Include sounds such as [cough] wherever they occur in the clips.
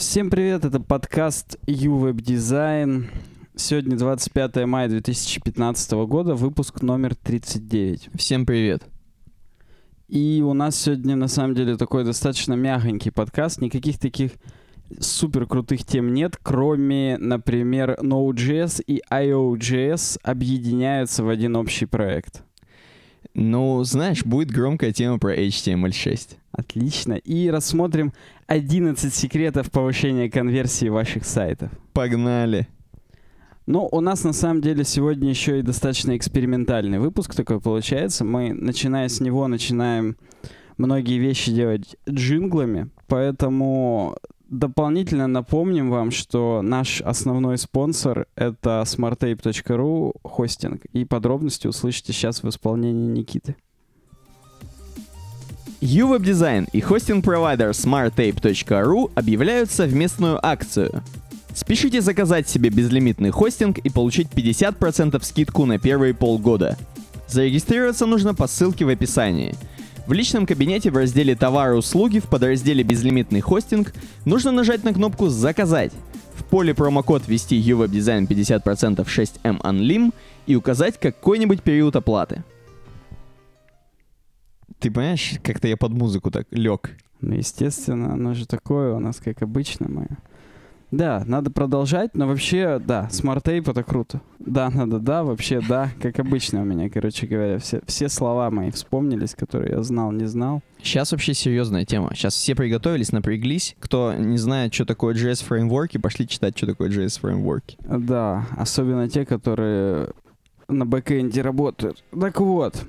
Всем привет, это подкаст UWeb Design. Сегодня 25 мая 2015 года, выпуск номер 39. Всем привет. И у нас сегодня на самом деле такой достаточно мягонький подкаст, никаких таких супер крутых тем нет, кроме, например, Node.js и IO.js объединяются в один общий проект. Ну, знаешь, будет громкая тема про HTML6. Отлично. И рассмотрим 11 секретов повышения конверсии ваших сайтов. Погнали. Ну, у нас на самом деле сегодня еще и достаточно экспериментальный выпуск такой получается. Мы, начиная с него, начинаем многие вещи делать джинглами, поэтому дополнительно напомним вам, что наш основной спонсор — это smartape.ru хостинг, и подробности услышите сейчас в исполнении Никиты. UWeb Design и хостинг-провайдер smartape.ru объявляют совместную акцию. Спешите заказать себе безлимитный хостинг и получить 50% скидку на первые полгода. Зарегистрироваться нужно по ссылке в описании. В личном кабинете в разделе «Товары и услуги» в подразделе «Безлимитный хостинг» нужно нажать на кнопку «Заказать». В поле промокод ввести UWeb Design 50% 6M Unlim и указать какой-нибудь период оплаты. Ты понимаешь, как-то я под музыку так лег. Ну, естественно, оно же такое у нас, как обычно мы. Да, надо продолжать, но вообще, да, smart tape это круто. Да, надо, да, вообще, да, как обычно у меня, короче говоря, все, все слова мои вспомнились, которые я знал, не знал. Сейчас вообще серьезная тема. Сейчас все приготовились, напряглись. Кто не знает, что такое JS фреймворки, пошли читать, что такое JS фреймворки. Да, особенно те, которые на бэкэнде работают. Так вот,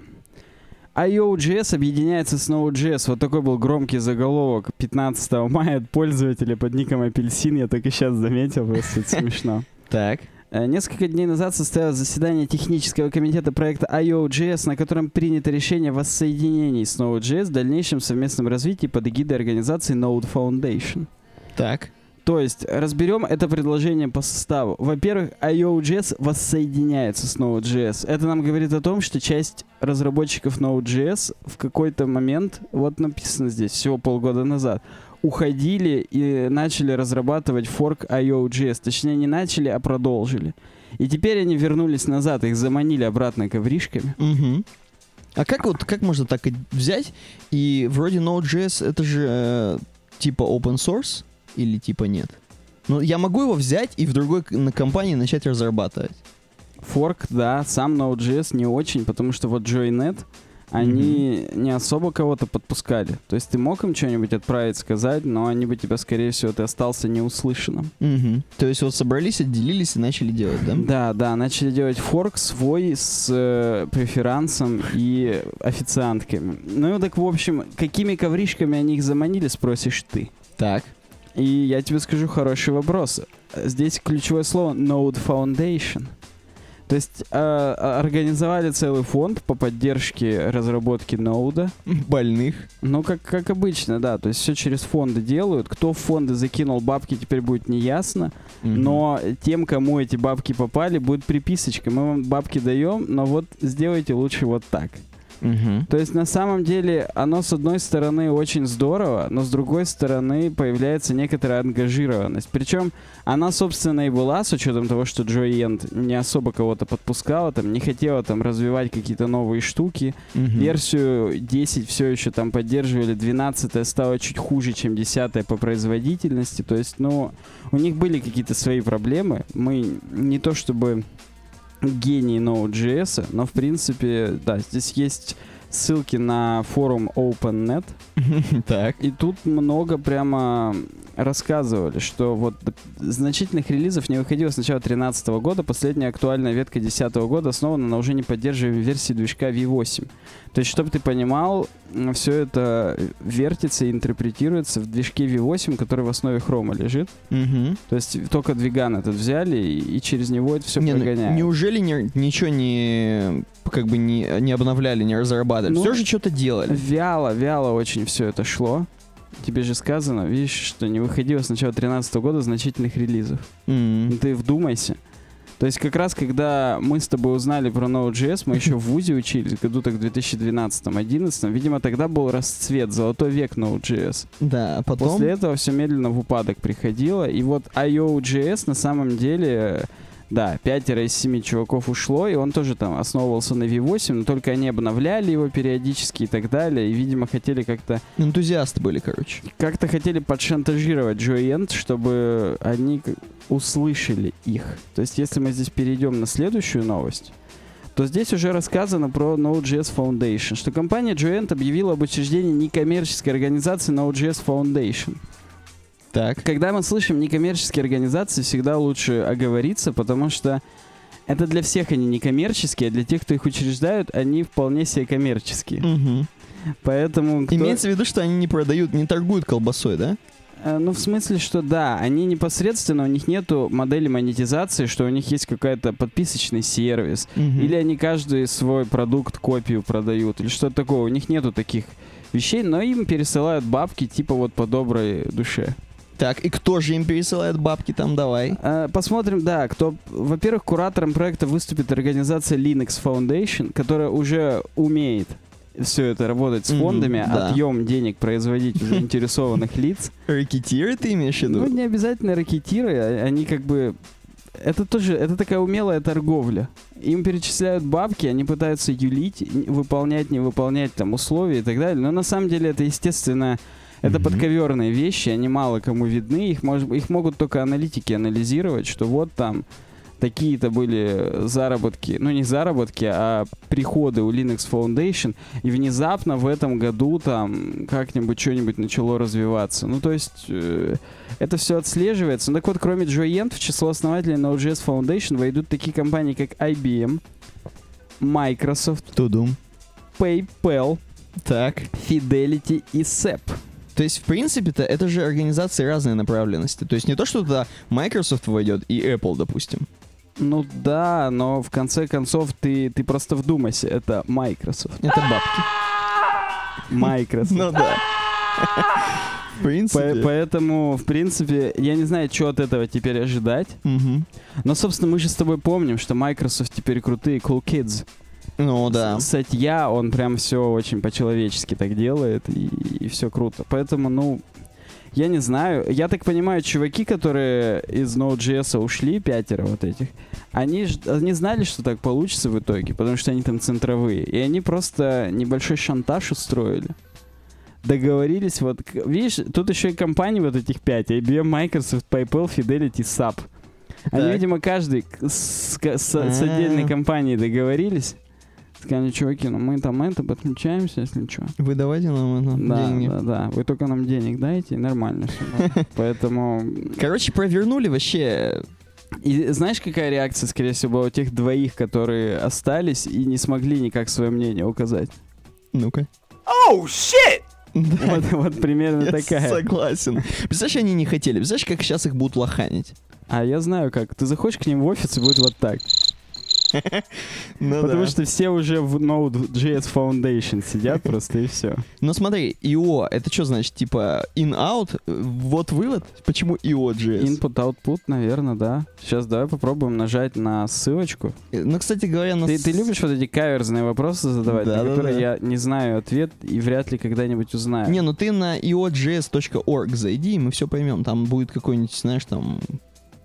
IO.js объединяется с Node.js. Вот такой был громкий заголовок 15 [laughs] мая от пользователя под ником Апельсин. Я только сейчас заметил, просто это смешно. [laughs] Так. Э, Несколько дней назад состоялось заседание технического комитета проекта IO.js, на котором принято решение о воссоединении с Node.js в дальнейшем совместном развитии под эгидой организации Node Foundation. Так. То есть, разберем это предложение по составу. Во-первых, IO.js воссоединяется с Node.js. Это нам говорит о том, что часть разработчиков Node.js в какой-то момент, вот написано здесь, всего полгода назад, уходили и начали разрабатывать форк IO.js. Точнее, не начали, а продолжили. И теперь они вернулись назад, их заманили обратно ковришками. Угу. А как вот, как можно так взять? И вроде Node.js это же э, типа open source или типа нет? Ну, я могу его взять и в другой на компании начать разрабатывать. Форк, да, сам Node.js не очень, потому что вот Joynet, они не особо кого-то подпускали. То есть ты мог им что-нибудь отправить, сказать, но они бы тебя, скорее всего, ты остался неуслышанным. Угу. То есть вот собрались, отделились и начали делать, да? Да, да, начали делать форк свой с э, преферансом и официантками. Ну так, в общем, какими ковришками они их заманили, спросишь ты. Так. И я тебе скажу хороший вопрос. Здесь ключевое слово Node Foundation. То есть э, организовали целый фонд по поддержке разработки ноуда. Больных. Ну, как, как обычно, да. То есть все через фонды делают. Кто в фонды закинул бабки, теперь будет неясно. Мгм. Но тем, кому эти бабки попали, будет приписочка. Мы вам бабки даем, но вот сделайте лучше вот так. Мгм. То есть на самом деле оно с одной стороны очень здорово, но с другой стороны появляется некоторая ангажированность. Причем она, собственно, и была с учетом того, что Джой Энд не особо кого-то подпускала, там не хотела там развивать какие-то новые штуки. Мгм. Версию 10 все еще там поддерживали, 12 стала чуть хуже, чем 10 по производительности. То есть, ну, у них были какие-то свои проблемы. Мы не то чтобы гений Node.js, но в принципе, да, здесь есть ссылки на форум OpenNet, [laughs] Так. и тут много прямо рассказывали, что вот значительных релизов не выходило с начала 2013 года. Последняя актуальная ветка 2010 года основана на уже не поддерживаемой версии движка V8. То есть, чтобы ты понимал, все это вертится и интерпретируется в движке V8, который в основе хрома лежит. Мгм. То есть только двиган этот взяли и, и через него это все Не, ну, прогоняют. неужели не- ничего не как бы не, не обновляли, не разрабатывали? Ну, Все же что-то делали. Вяло, вяло очень все это шло. Тебе же сказано, видишь, что не выходило с начала 2013 года значительных релизов. Ну, Ты вдумайся. То есть как раз, когда мы с тобой узнали про Node.js, мы еще в ВУЗе учились, году так в 2012-2011, видимо, тогда был расцвет, золотой век Node.js. Да, а потом... После этого все медленно в упадок приходило, и вот IO.js на самом деле да, пятеро из семи чуваков ушло, и он тоже там основывался на V8, но только они обновляли его периодически и так далее, и, видимо, хотели как-то... Энтузиасты были, короче. Как-то хотели подшантажировать Joyent, чтобы они услышали их. То есть, если мы здесь перейдем на следующую новость, то здесь уже рассказано про Node.js Foundation, что компания Joyent объявила об учреждении некоммерческой организации Node.js Foundation — так. Когда мы слышим некоммерческие организации, всегда лучше оговориться, потому что это для всех они некоммерческие, а для тех, кто их учреждают, они вполне себе коммерческие. Угу. Поэтому... Кто... Имеется в виду, что они не продают, не торгуют колбасой, да? Э, ну, в смысле, что да, они непосредственно, у них нету модели монетизации, что у них есть какой-то подписочный сервис, Угу. или они каждый свой продукт, копию продают, или что-то такое. У них нету таких вещей, но им пересылают бабки типа вот по доброй душе. Так, и кто же им пересылает бабки там, давай? А, посмотрим, да, кто... Во-первых, куратором проекта выступит организация Linux Foundation, которая уже умеет все это работать с фондами, mm-hmm, да. отъем денег производить у заинтересованных лиц. [laughs] Ракетиры ты имеешь в виду? Ну, не обязательно ракетиры, а, они как бы... Это тоже, это такая умелая торговля. Им перечисляют бабки, они пытаются юлить, выполнять, не выполнять там условия и так далее. Но на самом деле это, естественно, это mm-hmm. подковерные вещи, они мало кому видны, их, мож, их могут только аналитики анализировать, что вот там такие-то были заработки, ну не заработки, а приходы у Linux Foundation, и внезапно в этом году там как-нибудь что-нибудь начало развиваться. Ну то есть э, это все отслеживается. Ну, так вот, кроме Joyent, в число основателей Node.js Foundation войдут такие компании, как IBM, Microsoft, Tudum, PayPal, так. Fidelity и SEP. То есть, в принципе-то, это же организации разной направленности. То есть не то, что туда Microsoft войдет и Apple, допустим. Ну да, но в конце концов ты, ты просто вдумайся, это Microsoft. Это бабки. Microsoft. Ну да. [laughs] В принципе. поэтому, в принципе, я не знаю, что от этого теперь ожидать. Но, собственно, мы же с тобой помним, что Microsoft теперь крутые cool kids. Ну да. Сатья, он прям все очень по-человечески так делает, и, и все круто. Поэтому, ну, я не знаю. Я так понимаю, чуваки, которые из Node.js ушли, пятеро вот этих, они, они знали, что так получится в итоге, потому что они там центровые. И они просто небольшой шантаж устроили. Договорились, вот, видишь, тут еще и компании вот этих пять, IBM, Microsoft, PayPal, Fidelity, SAP. Они, так. видимо, каждый с, с, с отдельной компанией договорились. Сказали, чуваки, ну мы там это подключаемся, если что. Вы давайте нам это, да, деньги. Да, да, вы только нам денег дайте, и нормально все. [laughs] Поэтому... Короче, провернули вообще и знаешь, какая реакция, скорее всего, была у тех двоих, которые остались и не смогли никак свое мнение указать? Ну-ка. Оу, oh, [laughs] shit! Вот, вот примерно я такая. согласен. Представляешь, они не хотели. Представляешь, как сейчас их будут лоханить? А я знаю как. Ты заходишь к ним в офис и будет вот так. Ну, Потому да. что все уже в Node.js Foundation сидят [laughs] просто и все. Ну смотри, IO, это что значит? Типа in-out? Вот вывод? Почему IO.js? Input-output, наверное, да. Сейчас давай попробуем нажать на ссылочку. Ну, кстати говоря, на... Ты, ты любишь вот эти каверзные вопросы задавать, да, на да, которые да. я не знаю ответ и вряд ли когда-нибудь узнаю. Не, ну ты на iojs.org зайди, и мы все поймем. Там будет какой-нибудь, знаешь, там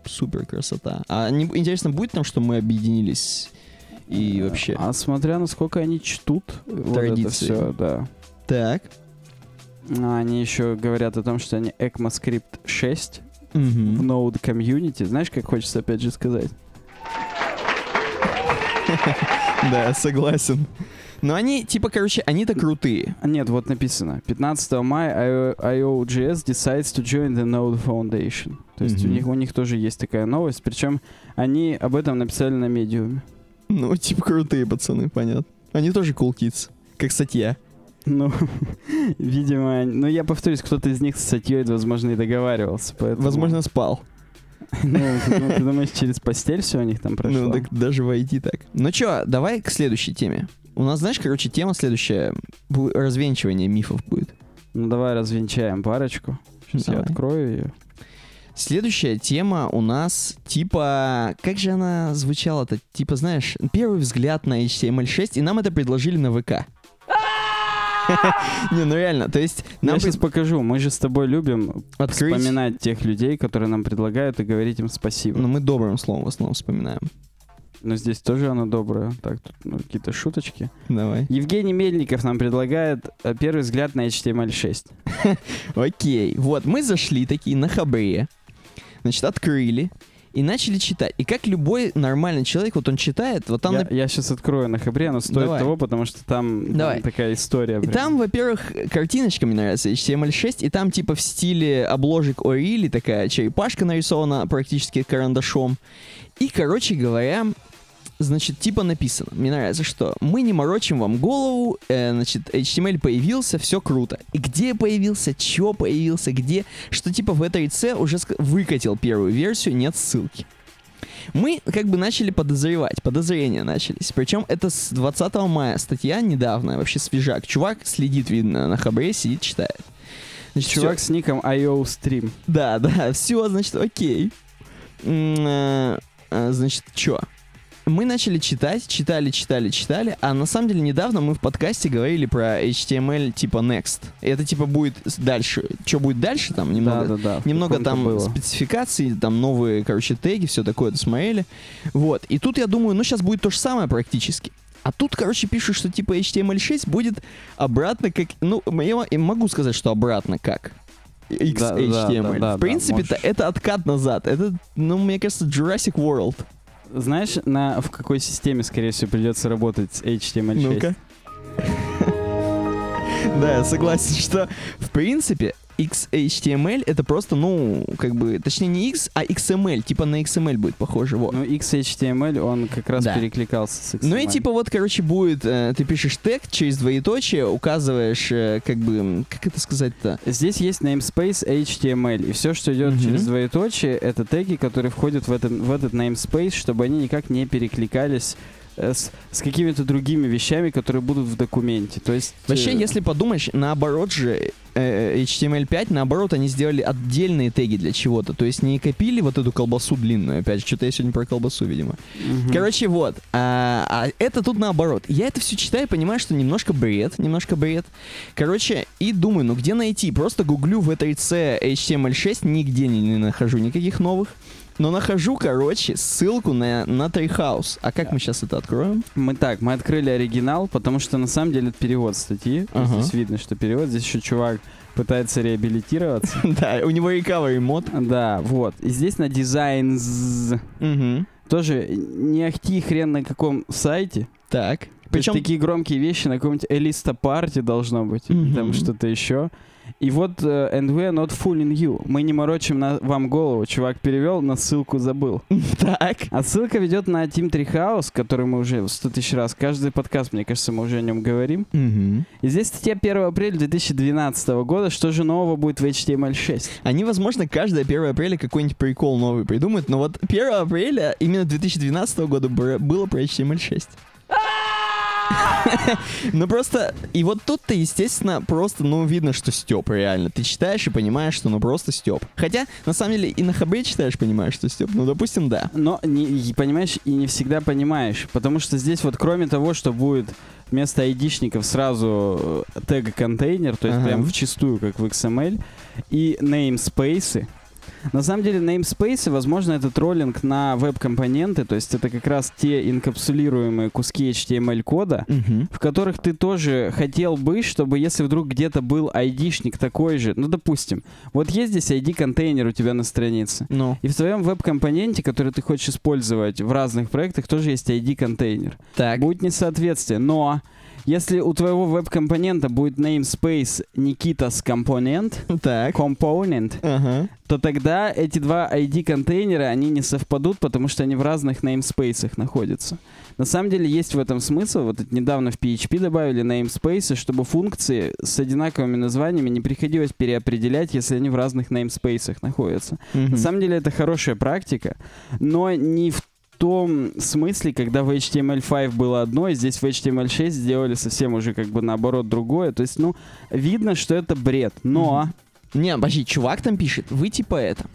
супер красота. А не, интересно, будет там, что мы объединились и вообще? А смотря насколько они чтут Традиции. вот это все, да. Так. А они еще говорят о том, что они ECMAScript 6 угу. в Node Community. Знаешь, как хочется опять же сказать? [laughs] Да, согласен. Но они, типа, короче, они-то крутые. Нет, вот написано. 15 мая IO.js decides to join the Node Foundation. То есть mm-hmm. у, них, у них тоже есть такая новость. Причем они об этом написали на медиуме. Ну, типа, крутые пацаны, понятно. Они тоже cool kids, как статья. Ну, [laughs] видимо, ну я повторюсь, кто-то из них с статьей, возможно, и договаривался. Поэтому... Возможно, спал. [laughs] Ну, ну, ты думаешь, через постель все у них там прошло? Ну, так даже войти так. Ну чё, давай к следующей теме. У нас, знаешь, короче, тема следующая. Развенчивание мифов будет. Ну, давай развенчаем парочку. Сейчас давай. я открою ее. Следующая тема у нас типа... Как же она звучала-то? Типа, знаешь, первый взгляд на HTML6, и нам это предложили на ВК. [laughs] Не, ну реально, то есть Я нам сейчас покажу. Мы же с тобой любим открыть... вспоминать тех людей, которые нам предлагают, и говорить им спасибо. Ну, мы добрым словом в основном вспоминаем. Но здесь тоже оно доброе. Так, тут ну, какие-то шуточки. Давай. Евгений Мельников нам предлагает э, первый взгляд на HTML6. [laughs] Окей, вот, мы зашли такие на хабре, значит, открыли и начали читать. И как любой нормальный человек, вот он читает, вот там... я, нап- я сейчас открою на Хабре, оно стоит Давай. того, потому что там Давай. м, такая история. И прям. там, во-первых, картиночка мне нравится, HTML6, и там типа в стиле обложек Орили такая черепашка нарисована практически карандашом. И, короче говоря, значит, типа написано, мне нравится, что мы не морочим вам голову, э, значит, HTML появился, все круто. И где появился, чё появился, где, что типа в этой C уже выкатил первую версию, нет ссылки. Мы как бы начали подозревать, подозрения начались. Причем это с 20 мая статья недавно, вообще свежак. Чувак следит, видно, на хабре, сидит, читает. Значит, Чувак всё- с ником IO Stream. да, да, все, значит, окей. Э, э, Значит, что? Мы начали читать, читали, читали, читали, а на самом деле недавно мы в подкасте говорили про HTML типа Next. Это типа будет дальше. Что будет дальше там немного? да, да, да. Немного там было. спецификаций, там новые, короче, теги, все такое досмотрели. Вот. И тут я думаю, ну сейчас будет то же самое практически. А тут, короче, пишут, что типа HTML6 будет обратно как... Ну, я могу сказать, что обратно как. XHTML. Да, да, да, да, в принципе-то можешь. это откат назад. Это, ну, мне кажется, Jurassic World. Знаешь, на, в какой системе, скорее всего, придется работать с HTML6? Ну-ка. [laughs] Да, я согласен, что в принципе XHTML это просто, ну, как бы, точнее не X, а XML, типа на XML будет похоже, вот. Ну, XHTML, он как раз Да. перекликался с XML. Ну и типа вот, короче, будет, э, ты пишешь тег через двоеточие, указываешь, э, как бы, как это сказать-то? Здесь есть namespace HTML, и все, что идет Мгм. через двоеточие, это теги, которые входят в этот, в этот namespace, чтобы они никак не перекликались с, с какими-то другими вещами, которые будут в документе. То есть... Вообще, э, если подумаешь, наоборот же, э, HTML5, наоборот, они сделали отдельные теги для чего-то. То есть не копили вот эту колбасу длинную, опять же, что-то я сегодня про колбасу, видимо. мгм. Короче, вот. А, а это тут наоборот. Я это все читаю и понимаю, что немножко бред, немножко бред. Короче, и думаю, ну где найти? Просто гуглю в этой C HTML6, нигде не, не нахожу никаких новых. Но нахожу, короче, ссылку на, на Treehouse. А как мы сейчас это откроем? Мы так, мы открыли оригинал, потому что на самом деле это перевод статьи. Ага. Здесь видно, что перевод. Здесь еще чувак пытается реабилитироваться. [laughs] Да, у него recovery мод. Да, вот. И здесь на дизайн тоже не ахти хрен на каком сайте. Так. Причем такие громкие вещи на каком-нибудь Элиста Парти должно быть, там что-то еще. И вот э, and we are not fooling you. Мы не морочим на вам голову. Чувак перевел, на ссылку забыл. [laughs] так. А ссылка ведет на Team Treehouse, который мы уже 100 тысяч раз, каждый подкаст, мне кажется, мы уже о нем говорим. Угу. И здесь статья 1 апреля 2012 года. Что же нового будет в HTML6? Они, возможно, каждое 1 апреля какой-нибудь прикол новый придумают, но вот 1 апреля именно 2012 года было про HTML6. [laughs] Ну просто, и вот тут-то, естественно, просто, ну, видно, что Степ реально. Ты читаешь и понимаешь, что ну просто Степ. Хотя, на самом деле, и на хабре читаешь, понимаешь, что Степ. Ну, допустим, да. Но, не, понимаешь, и не всегда понимаешь. Потому что здесь вот кроме того, что будет вместо айдишников сразу э, тег контейнер, то есть Ага. прям вчистую, как в XML, и namespace. На самом деле namespace, возможно, это троллинг на веб-компоненты, то есть это как раз те инкапсулируемые куски HTML-кода, Угу. в которых ты тоже хотел бы, чтобы если вдруг где-то был айдишник такой же, ну, допустим, вот есть здесь ID-контейнер у тебя на странице, Ну, и в твоем веб-компоненте, который ты хочешь использовать в разных проектах, тоже есть ID-контейнер. так. Будет несоответствие, но если у твоего веб-компонента будет namespace Никитас компонент, component, Ага. то тогда эти два ID-контейнера, они не совпадут, потому что они в разных namespaces находятся. На самом деле есть в этом смысл. Вот это недавно в PHP добавили namespaces, чтобы функции с одинаковыми названиями не приходилось переопределять, если они в разных namespaces находятся. Мгм. На самом деле это хорошая практика, но не в том смысле, когда в HTML5 было одно, и здесь в HTML6 сделали совсем уже как бы наоборот другое. То есть, ну, видно, что это бред. Но Не, подожди, чувак там пишет, вы типа это.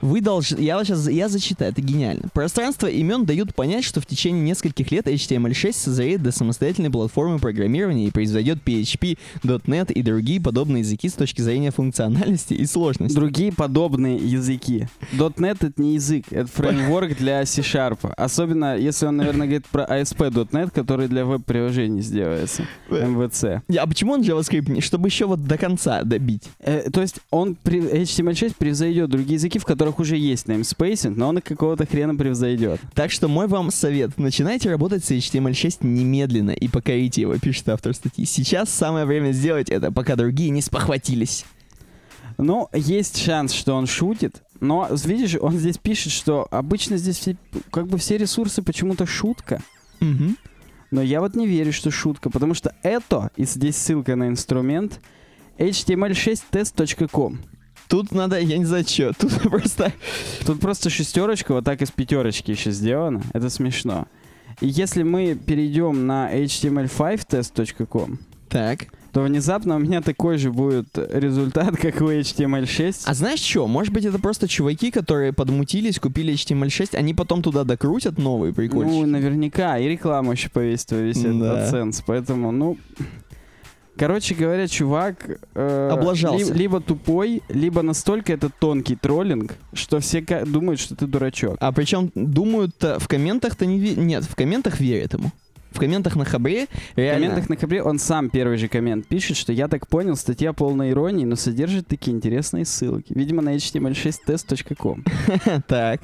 Вы должны... Я вот сейчас... Я зачитаю, это гениально. Пространство имен дают понять, что в течение нескольких лет HTML6 созреет до самостоятельной платформы программирования и произведет PHP, .NET и другие подобные языки с точки зрения функциональности и сложности. Другие подобные языки. .NET — это не язык, это [laughs] фреймворк для C-Sharp. Особенно, если он, наверное, говорит про ASP.NET, который для веб-приложений сделается. MVC. А почему он JavaScript? Чтобы еще вот до конца добить. Э, то есть он при, HTML6 превзойдет другие языки, в которых уже есть namespacing, но он какого-то хрена превзойдет. Так что мой вам совет. Начинайте работать с HTML6 немедленно и покорите его, пишет автор статьи. Сейчас самое время сделать это, пока другие не спохватились. Ну, есть шанс, что он шутит, но, видишь, он здесь пишет, что обычно здесь все, как бы все ресурсы почему-то шутка. Мгм. Но я вот не верю, что шутка, потому что это, и здесь ссылка на инструмент, html6test.com. Тут надо, я не знаю что, тут [laughs] просто... Тут просто шестерочка вот так из пятерочки еще сделана. Это смешно. И если мы перейдем на html5test.com, Так. то внезапно у меня такой же будет результат, как у HTML6. А знаешь что? Может быть, это просто чуваки, которые подмутились, купили HTML6, они потом туда докрутят новые ну, прикольчики. наверняка. И рекламу еще повесит этот Да. AdSense. Поэтому, ну... Короче говоря, чувак э, Облажался. ли- либо тупой, либо настолько это тонкий троллинг, что все думают, что ты дурачок. А причем думают в комментах-то не ве- Нет, в комментах верят ему. В комментах на Хабре В реально... комментах на Хабре он сам первый же коммент пишет, что я так понял, статья полная иронии, но содержит такие интересные ссылки. Видимо, на html6test.com. [laughs] Так.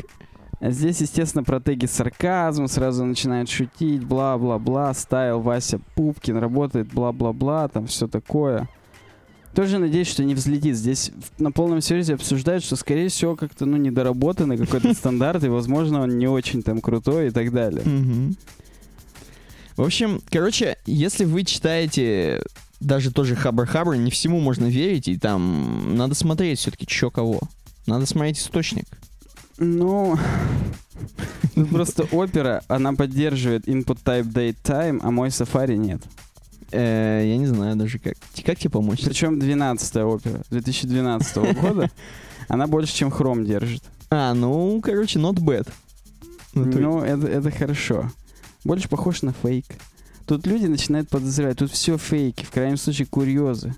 Здесь, естественно, про теги сарказм, сразу начинает шутить, бла-бла-бла, стайл Вася Пупкин, работает, бла-бла-бла, там все такое. Тоже надеюсь, что не взлетит. Здесь на полном серьезе обсуждают, что, скорее всего, как-то, ну, недоработанный какой-то [laughs] стандарт, и, возможно, он не очень там крутой и так далее. В общем, короче, если вы читаете даже тоже Хабр-Хабр, не всему можно верить, и там надо смотреть все-таки, чё кого. Надо смотреть источник. Ну, ну, просто опера, она поддерживает input type date time, а мой Safari нет. Э, я не знаю даже как. Как тебе помочь? Причем 12 опера 2012 [laughs] года. Она больше, чем Chrome держит. А, ну, короче, not bad. Ну, Ну, это, это хорошо. Больше похож на фейк. Тут люди начинают подозревать, тут все фейки, в крайнем случае курьезы.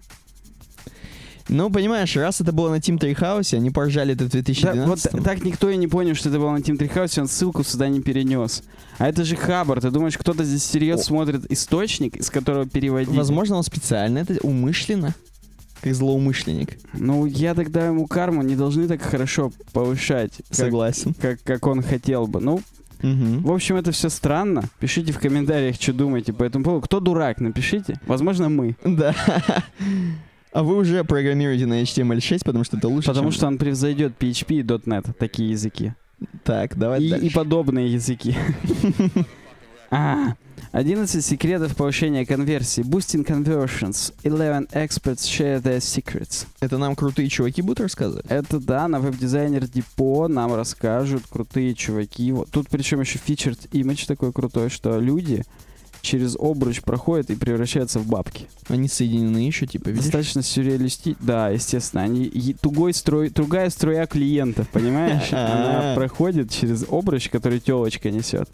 Ну, понимаешь, раз это было на Team Treehouse, они поржали это в Да, 2012 вот так никто и не понял, что это было на Team Treehouse, он ссылку сюда не перенес. А это же Хабар, ты думаешь, кто-то здесь всерьез О. смотрит источник, из которого переводить? Возможно, он специально это умышленно, как злоумышленник. Ну, я тогда ему карму не должны так хорошо повышать, как, Согласен. как, как он хотел бы. Ну, Мгм. в общем, это все странно. Пишите в комментариях, что думаете по этому поводу. Кто дурак, напишите. Возможно, мы. Да. А вы уже программируете на HTML6, потому что это лучше, Потому чем- что он превзойдет PHP и .NET, такие языки. Так, давай И, дальше. и подобные языки. [laughs] А, 11 секретов повышения конверсии. Boosting conversions. 11 experts share their secrets. Это нам крутые чуваки будут рассказывать? Это да, на веб-дизайнер Депо нам расскажут крутые чуваки. Вот тут причем еще featured image такой крутой, что люди через обруч проходят и превращаются в бабки. Они соединены еще, типа, видишь? Достаточно сюрреалисти... Да, естественно. Они тугой строй... тугая струя клиентов, понимаешь? [laughs] Она проходит через обруч, который телочка несет.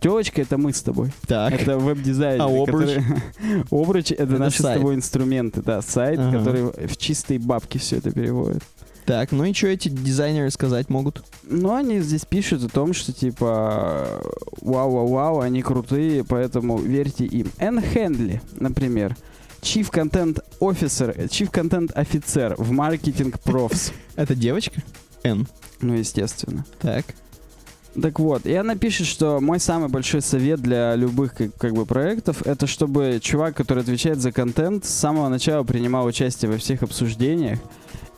Телочка — это мы с тобой. Так. Это веб-дизайнер. А обруч? [laughs] обруч — это, наши с тобой инструменты. Да, сайт, который в чистые бабки все это переводит. Так, ну и что эти дизайнеры сказать могут? Но они здесь пишут о том, что типа вау-вау-вау, они крутые, поэтому верьте им. Энн Хендли, например, Chief Content Officer, Chief Content офицер в Marketing Profs. [laughs] Это девочка? Н. Ну, естественно. Так. Так вот, и она пишет, что мой самый большой совет для любых как, как бы проектов, это чтобы чувак, который отвечает за контент, с самого начала принимал участие во всех обсуждениях.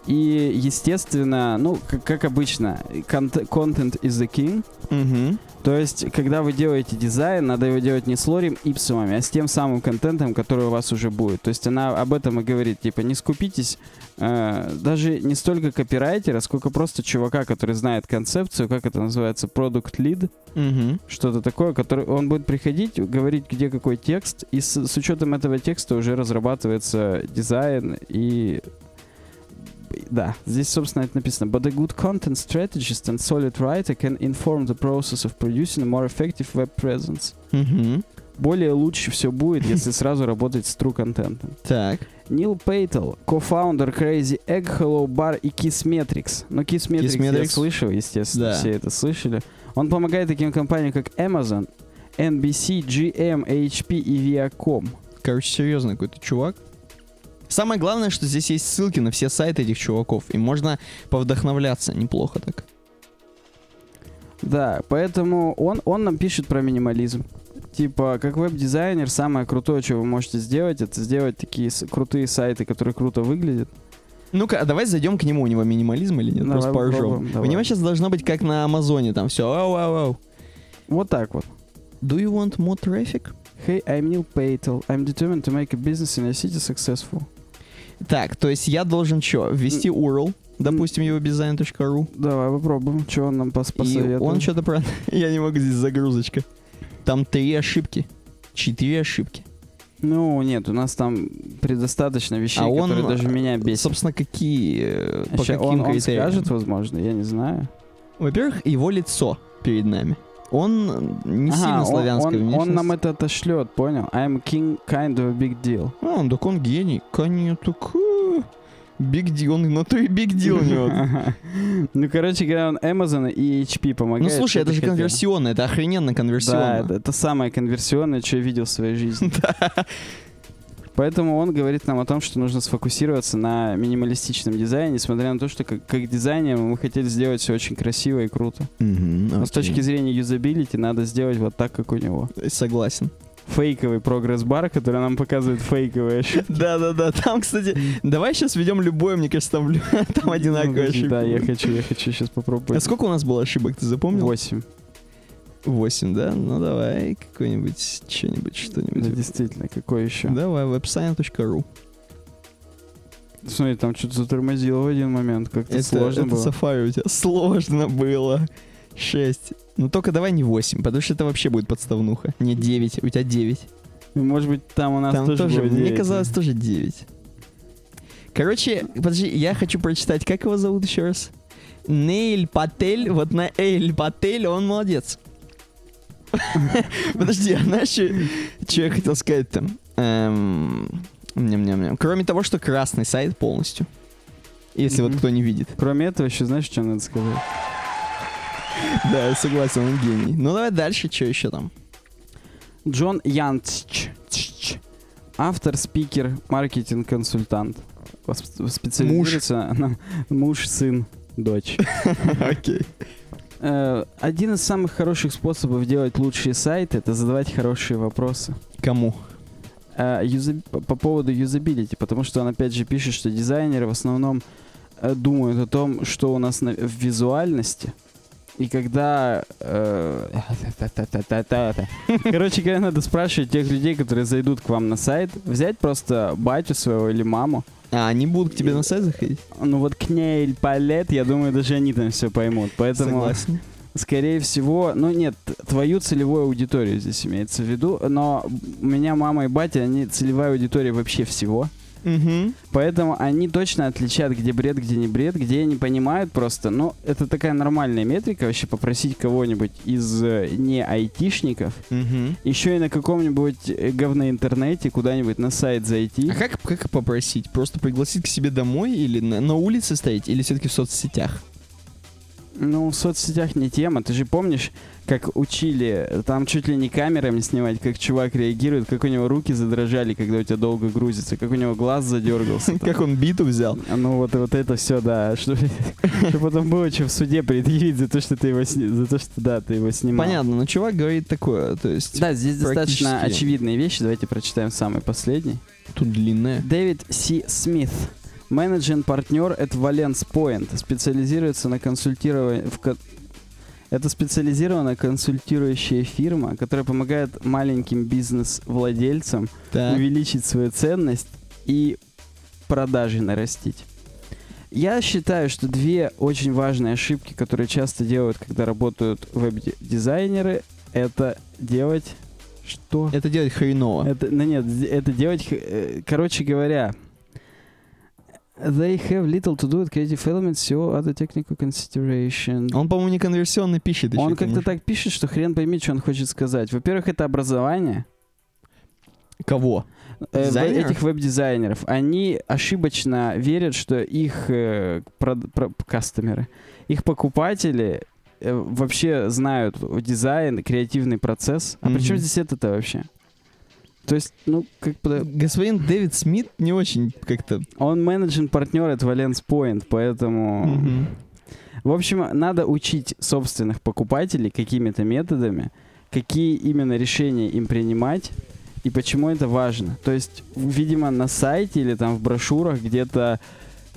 И, естественно, ну, как, как обычно, content is the king. Угу. То есть, когда вы делаете дизайн, надо его делать не с лорем ипсумами, а с тем самым контентом, который у вас уже будет. То есть она об этом и говорит, типа, не скупитесь э, даже не столько копирайтера, сколько просто чувака, который знает концепцию, как это называется, product lead, Угу. что-то такое, который он будет приходить, говорить, где какой текст, и с, с учетом этого текста уже разрабатывается дизайн и да, здесь, собственно, это написано. But a good content strategist and solid writer can inform the process of producing a more effective web presence. Мгм. Более лучше все будет, [laughs] если сразу работать с true контентом. Так. Нил Пейтл, кофаундер Crazy Egg, Hello Bar и Kissmetrics. Ну, Kissmetrics, я Kissmetrics? слышал, естественно, Да. все это слышали. Он помогает таким компаниям, как Amazon, NBC, GM, HP и Viacom. Короче, серьезно какой-то чувак. Самое главное, что здесь есть ссылки на все сайты этих чуваков, и можно повдохновляться неплохо так. Да, поэтому он, он нам пишет про минимализм. Типа, как веб-дизайнер, самое крутое, что вы можете сделать, это сделать такие крутые сайты, которые круто выглядят. Ну-ка, а давай зайдем к нему, у него минимализм или нет? Давай Просто поржем. попробуем, У давай. него сейчас должно быть как на Амазоне, там все, ау, ау, ау. Вот так вот. Do you want more traffic? Hey, I'm Neil Peitel. I'm determined to make a business in a city successful. Так, то есть я должен что, ввести URL, допустим, его design.ru, Давай попробуем, что он нам пос и посоветует. он что-то про... [laughs] Я не могу, здесь загрузочка. Там три ошибки. Четыре ошибки. Ну, нет, у нас там предостаточно вещей, А он, которые даже меня бесят. Собственно, какие... э, По ща каким он, он скажет, возможно, я не знаю. Во-первых, его лицо перед нами. Он не Ага, сильно он- славянской он, он, внешности. нам это отошлет, понял? I'm king, kind of a big deal. А, он так он гений. Конечно, такой... Биг дил, он внутри биг дил у него. [laughs] Ну, короче говоря, он Amazon и HP Ну помогает. слушай, что это же конверсионно, это охрененно Да, конверсионно. это, это самое конверсионное, что я видел в своей жизни. [laughs] Поэтому он говорит нам о том, что нужно сфокусироваться на минималистичном дизайне, несмотря на то, что как, как дизайнер мы хотели сделать все очень красиво и круто. Мгм, Но с точки зрения юзабилити надо сделать вот так, как у него. Согласен. Фейковый прогресс-бар, который нам показывает фейковые ошибки. [laughs] Да-да-да, там, кстати, давай сейчас введем любое, мне кажется, там, [laughs] там одинаковые ошибки. Да, я хочу, я хочу сейчас А попробовать. сколько у нас было ошибок, ты запомнил? Восемь. Восемь, да? Ну давай, какой-нибудь, что-нибудь, что-нибудь. Да, действительно, какой еще? Давай, websign.ru. Смотри, там что-то затормозило в один момент, как-то Это, сложно это было. Safari у тебя [laughs] сложно было. Шесть. Ну только давай не восемь, потому что это вообще будет подставнуха. Не девять, у тебя девять. Ну, Может быть, там у нас Там тоже, тоже, будет мне девять. казалось, тоже 9. Короче, подожди, я хочу прочитать, как его зовут еще раз? Нейль Патель, вот на Эйль Патель он молодец. [laughs] Подожди, а знаешь, что я хотел сказать там? Эм, ням-ням-ням. Кроме того, что красный сайт полностью. Если вот кто не видит. Кроме этого, еще знаешь, что надо сказать? Да, я согласен, он гений. Ну давай дальше, что еще там? Джон Янч. Автор, спикер, маркетинг-консультант. Специализируется на муж, сын, дочь. [laughs] Окей. Э, Один из самых хороших способов делать лучшие сайты — это задавать хорошие вопросы. Кому? А, юзаб- по по поводу юзабилити, потому что он опять же пишет, что дизайнеры в основном э, думают о том, что у нас на- в визуальности. И когда... э, [laughs] Короче говоря, надо спрашивать тех людей, которые зайдут к вам на сайт, взять просто батю своего или маму, А, они будут к тебе на сайт заходить? ну вот к ней или палет, я думаю, даже они там все поймут. Поэтому, Согласен. скорее всего, ну нет, твою целевую аудиторию здесь имеется в виду, но у меня мама и батя, они целевая аудитория вообще всего. Угу. Поэтому они точно отличат, где бред, где не бред, где они понимают просто. Ну, это такая нормальная метрика вообще попросить кого-нибудь из э, не айтишников Угу. еще и на каком-нибудь э, говноинтернете куда-нибудь на сайт зайти. А как, как попросить? Просто пригласить к себе домой или на, на улице стоять, или все-таки в соцсетях? Ну, в соцсетях не тема. Ты же помнишь, как учили, там чуть ли не камерами снимать, как чувак реагирует, как у него руки задрожали, когда у тебя долго грузится, как у него глаз задергался. [laughs] Как он биту взял? Ну вот, вот это все, да. Что, [laughs] потом было, что в суде предъявить за то, что ты его за то, что да, ты его снимал. Понятно, но чувак говорит такое, то есть Да, здесь достаточно очевидные вещи. Давайте прочитаем самый последний. тут длинная. Дэвид Си Смит. Менеджер партнер at Valence Point. Специализируется на консультировании... В ко- Это специализированная консультирующая фирма, которая помогает маленьким бизнес-владельцам Так. увеличить свою ценность и продажи нарастить. Я считаю, что две очень важные ошибки, которые часто делают, когда работают веб-дизайнеры, это делать что? Это делать хреново. Это, ну нет, это делать, э, короче говоря, They have little to do with creative elements or other technical consideration. Он, по-моему, не конверсионно пишет. Он как-то так пишет, что хрен поймет, что он хочет сказать. Во-первых, это образование. Кого? э, Дизайнеров? этих веб-дизайнеров, они ошибочно верят, что их э, прод- про- кастомеры, их покупатели э, вообще знают дизайн, креативный процесс. А при чем здесь это-то вообще? То есть, ну, как бы... Господин Дэвид Смит не очень как-то... Он менеджинг партнер от Valence Point, поэтому... Мгм. В общем, надо учить собственных покупателей какими-то методами, какие именно решения им принимать и почему это важно. То есть, видимо, на сайте или там в брошюрах где-то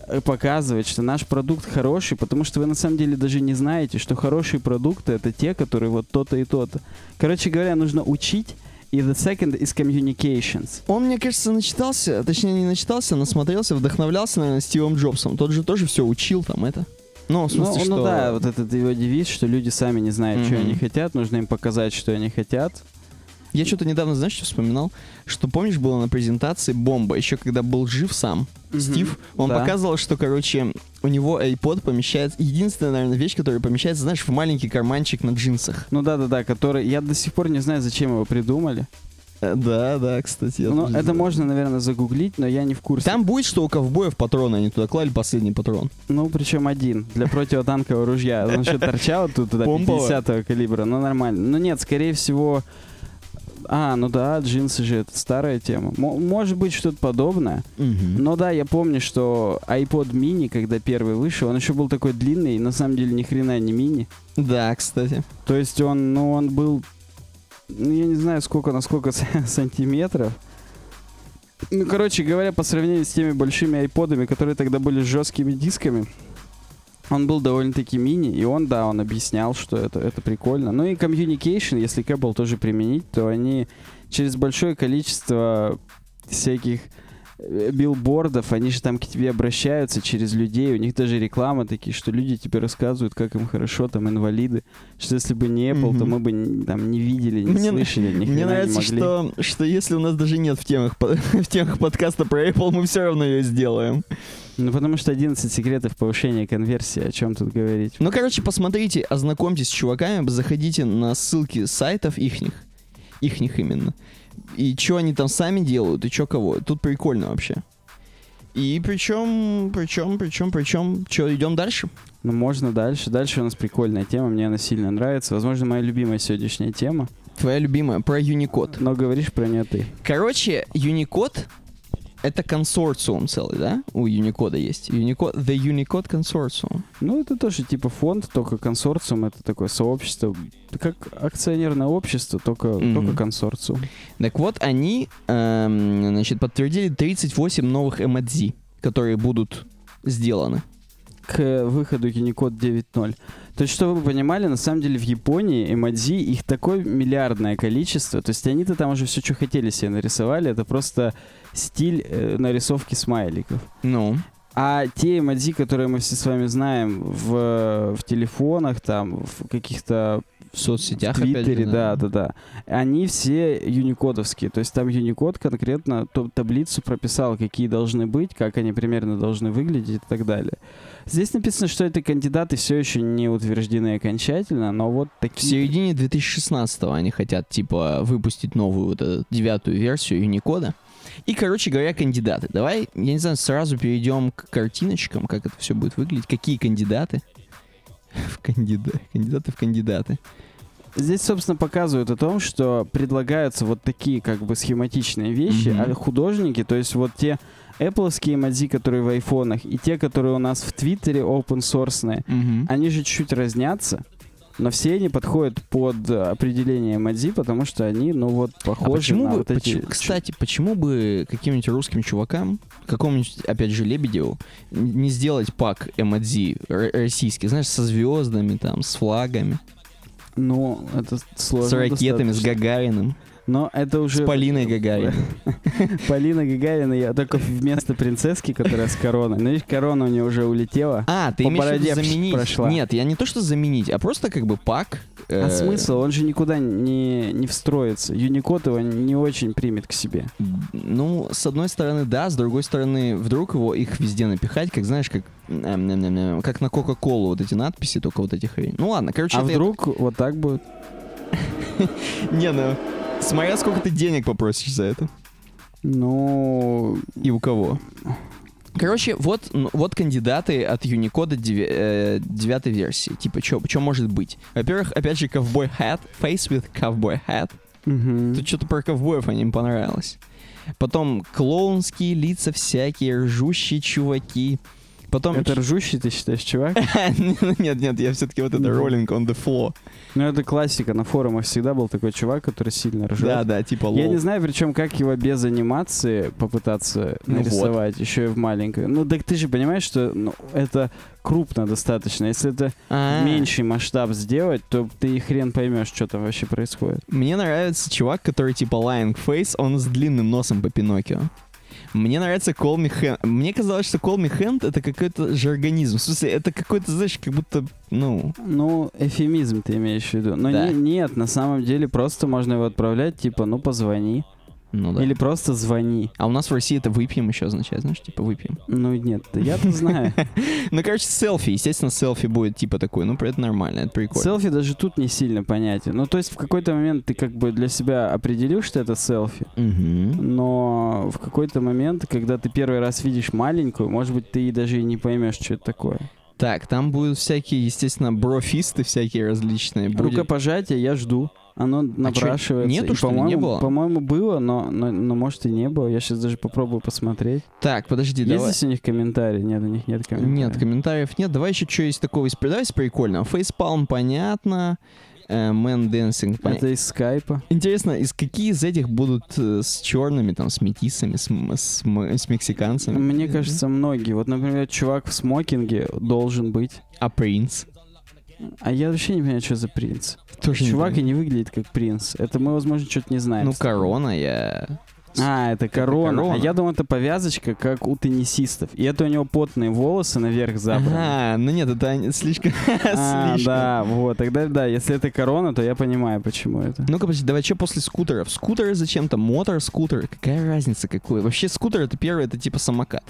э, показывать, что наш продукт хороший, потому что вы на самом деле даже не знаете, что хорошие продукты это те, которые вот то-то и то-то. Короче говоря, нужно учить. И the second is communications. Он, мне кажется, начитался, точнее не начитался, насмотрелся, вдохновлялся, наверное, Стивом Джобсом. Тот же тоже все учил там это. Ну, в Ну, смысле, ну что... да, вот этот его девиз, что люди сами не знают, что Мгм. они хотят, нужно им показать, что они хотят. Я что-то недавно, знаешь, что вспоминал? Что, помнишь, было на презентации бомба, еще когда был жив сам Стив, он Да. показывал, что, короче, у него iPod помещается... Единственная, наверное, вещь, которая помещается, знаешь, в маленький карманчик на джинсах. Ну да, да, да, который. Я до сих пор не знаю, зачем его придумали. Э, Да, да, кстати. Ну, это знаю. можно, наверное, загуглить, но я не в курсе. Там будет, что у ковбоев патроны, они туда клали последний патрон. Ну, причем один. Для противотанкового ружья. Он еще торчал тут туда Помповое. 50 калибра. Ну, нормально. Ну, нет, скорее всего... А, ну да, джинсы же это старая тема. Мо- может быть, что-то подобное. Но да, я помню, что iPod mini, когда первый вышел, он еще был такой длинный, и на самом деле ни хрена не мини. Да, кстати. То есть он, ну, он был, ну, я не знаю, сколько, на сколько [laughs] сантиметров. Ну, короче говоря, по сравнению с теми большими айподами, которые тогда были с жесткими дисками, он был довольно-таки мини, и он, да, он объяснял, что это, это прикольно. Ну и communication, если к Apple тоже применить, то они через большое количество всяких э, билбордов, они же там к тебе обращаются через людей, у них даже реклама такие, что люди тебе рассказывают, как им хорошо, там, инвалиды, что если бы не Apple, то Мгм. мы бы там не видели, не Мне- слышали, ни Мне хрена не нравится, могли. что, что если у нас даже нет в темах, [laughs] в темах подкаста про Apple, мы все равно ее сделаем. Ну, потому что 11 секретов повышения конверсии, о чем тут говорить? Ну, короче, посмотрите, ознакомьтесь с чуваками, заходите на ссылки сайтов ихних, ихних именно, и что они там сами делают, и что кого. Тут прикольно вообще. И причем, причем, причем, причем, что, идем дальше? Ну, можно дальше. Дальше у нас прикольная тема, мне она сильно нравится. Возможно, моя любимая сегодняшняя тема. Твоя любимая, про Unicode. Но говоришь про нее ты. Короче, Unicode это консорциум целый, да? У Unicode есть. Unicode, the Unicode Consortium. Ну, это тоже типа фонд, только консорциум, это такое сообщество, как акционерное общество, только, Мгм. только консорциум. Так вот, они, эм, значит, подтвердили 38 новых MADZ, которые будут сделаны. К выходу Unicode 9.0. То есть, чтобы вы понимали, на самом деле в Японии эмодзи, их такое миллиардное количество. То есть они-то там уже все, что хотели себе нарисовали. Это просто стиль э, нарисовки смайликов. Ну, А те эмодзи, которые мы все с вами знаем в, в телефонах, там, в каких-то в соцсетях, в опять Твиттере, же, да, да, да. Они все юникодовские. То есть там юникод конкретно таблицу прописал, какие должны быть, как они примерно должны выглядеть и так далее. Здесь написано, что эти кандидаты все еще не утверждены окончательно, но вот В такие... середине 2016 они хотят, типа, выпустить новую вот эту девятую версию Unicode. И, короче говоря, кандидаты. Давай, я не знаю, сразу перейдем к картиночкам, как это все будет выглядеть. Какие кандидаты? [laughs] В кандида... Кандидаты в кандидаты. Здесь, собственно, показывают о том, что предлагаются вот такие как бы схематичные вещи, Мгм. а художники, то есть вот те Appleские эмодзи, которые в айфонах, и те, которые у нас в Твиттере open source, они же чуть-чуть разнятся, но все они подходят под определение эмодзи, потому что они, ну вот, А похожи почему на бы, вот эти... почему- кстати, почему бы каким-нибудь русским чувакам, какому-нибудь, опять же, Лебедеву, не сделать пак эмодзи р- российский, знаешь, со звездами там, с флагами, Ну, это сложно с ракетами, с достаточно. Гагариным, Но это уже... с Полиной [laughs] Гагариной. Полина Гагарина, я только вместо принцесски, которая с короной. Но видишь, корона у нее уже улетела. А, ты имеешь в виду заменить? прошла. Нет, я не то что заменить, а просто как бы пак э, А смысл? Он же никуда не, не встроится. Unicode его не очень примет к себе. Ну, с одной стороны, да, с другой стороны, вдруг его их везде напихать, как знаешь, как, как на Кока-Колу вот эти надписи, только вот эти хрень. Ну ладно, короче, А это я вдруг вот так будет? [laughs] Не, ну, смотря сколько ты денег попросишь за это. Ну, И у кого. Короче, вот, ну, вот кандидаты от Unicode 9 версии. Типа, что может быть? Во-первых, опять же, ковбой hat, face with cowboy hat. мгм. Тут что-то про ковбоев они им понравилось. Потом клоунские лица всякие, ржущие чуваки. Потом... это ржущий, ты считаешь, чувак? [laughs] Нет, нет, я все-таки вот это rolling on the floor. Ну, это классика. На форумах всегда был такой чувак, который сильно ржет. Да, да, типа Я лол. не знаю, причем как его без анимации попытаться Ну нарисовать, еще и в маленькой. Ну, так ты же понимаешь, что ну, это крупно достаточно. Если это А, меньший масштаб сделать, то ты и хрен поймешь, что там вообще происходит. Мне нравится чувак, который типа lying face, он с длинным носом по Пиноккио. Мне нравится Call Me Hand. Мне казалось, что Call Me Hand это какой-то жаргонизм. В смысле, это какой-то, знаешь, как будто, ну... Ну, эфемизм ты имеешь в виду. Но Да. не- нет, на самом деле просто можно его отправлять, типа, ну позвони. Ну да. Или просто звони. А у нас в России это выпьем еще означает, знаешь, типа выпьем. Ну нет, я-то знаю. [laughs] Ну, короче, селфи. Естественно, селфи будет типа такой. Ну, это нормально, это прикольно. Селфи даже тут не сильно понятен. Ну, то есть в какой-то момент ты как бы для себя определил, что это селфи, но в какой-то момент, когда ты первый раз видишь маленькую, может быть, ты даже и не поймешь, что это такое. Так, там будут всякие, естественно, брофисты всякие различные. Будет- Рукопожатие я жду. Оно напрашивается. нету, И, что ли, не по-моему, было? По-моему, было, но, но, но может и не было. Я сейчас даже попробую посмотреть. Так, подожди, Есть давай. здесь у них комментарии? Нет, у них нет комментариев. Нет, комментариев нет. Давай еще что есть такого из Давай с прикольного. Фейспалм понятно. Э, Man Dancing понятно. Это из скайпа. Интересно, из какие из этих будут э, с черными, там, с метисами, с, с, с мексиканцами? Мне кажется, многие. Вот, например, чувак в смокинге должен быть. А принц? А я вообще не понимаю, что за принц. Тоже не Чувак и понимаю. не выглядит как принц. Это мы, возможно, что-то не знаем. Ну, корона я... А, это корона. корона. А я думал, это повязочка, как у теннисистов. И это у него потные волосы наверх забраны. Ага, ну нет, это слишком... [laughs] А, слишком. да, вот. Тогда, да, если это корона, то я понимаю, почему это. Ну-ка, подожди, давай что после скутеров? Скутеры зачем-то? Мотор, скутер. Какая разница какой? Вообще скутер это первый, это типа самокат.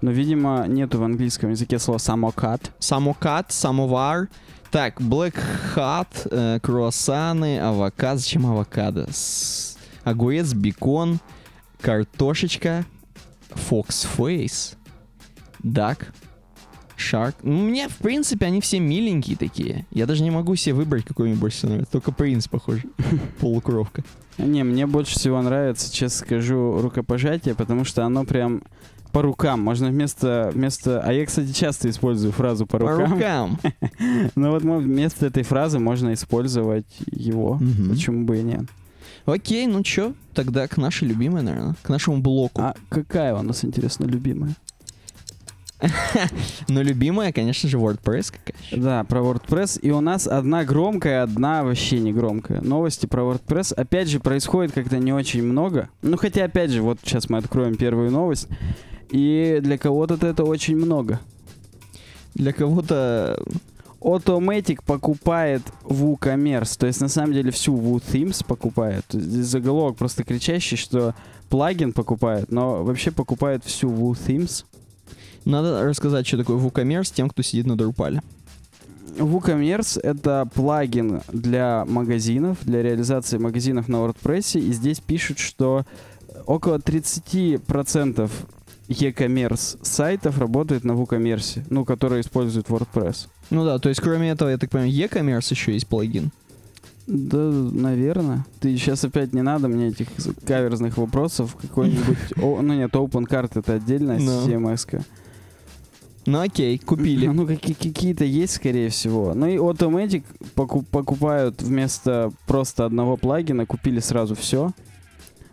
Но, видимо, нету в английском языке слова самокат. Самокат, самовар. Так, Black Hat, э, круассаны, авокадо. Зачем авокадо? С- огурец, бекон, картошечка, Fox Face, Duck, Shark. Ну, мне, в принципе, они все миленькие такие. Я даже не могу себе выбрать, какой мне больше всего нравится. Только принц, похоже. [laughs] Полукровка. Не, мне больше всего нравится, честно скажу, рукопожатие, потому что оно прям по рукам. Можно вместо, вместо... А я, кстати, часто использую фразу по По рукам. рукам. [laughs] Но вот мо- вместо этой фразы можно использовать его. Почему бы и нет? Окей, ну чё, тогда к нашей любимой, наверное, к нашему блоку. А какая у нас, интересно, любимая? [laughs] Но любимая, конечно же, WordPress какая Да, про WordPress. И у нас одна громкая, одна вообще не громкая. Новости про WordPress. Опять же, происходит как-то не очень много. Ну, хотя, опять же, вот сейчас мы откроем первую новость. И для кого-то это очень много. Для кого-то... Automatic покупает WooCommerce. То есть, на самом деле, всю WooThemes покупает. Здесь заголовок просто кричащий, что плагин покупает, но вообще покупает всю WooThemes. Надо рассказать, что такое WooCommerce тем, кто сидит на Drupal. WooCommerce — это плагин для магазинов, для реализации магазинов на WordPress. И здесь пишут, что около 30% e-commerce сайтов работает на WooCommerce, ну, которые используют WordPress. Ну да, то есть кроме этого, я так понимаю, e-commerce еще есть плагин. Да, наверное. Ты сейчас опять не надо мне этих каверзных вопросов. Какой-нибудь... [laughs] о, ну нет, OpenCart это отдельная Ну. CMS-ка. Ну окей, купили. Ну, какие- какие-то есть, скорее всего. Ну и Automatic поку- покупают вместо просто одного плагина, купили сразу все.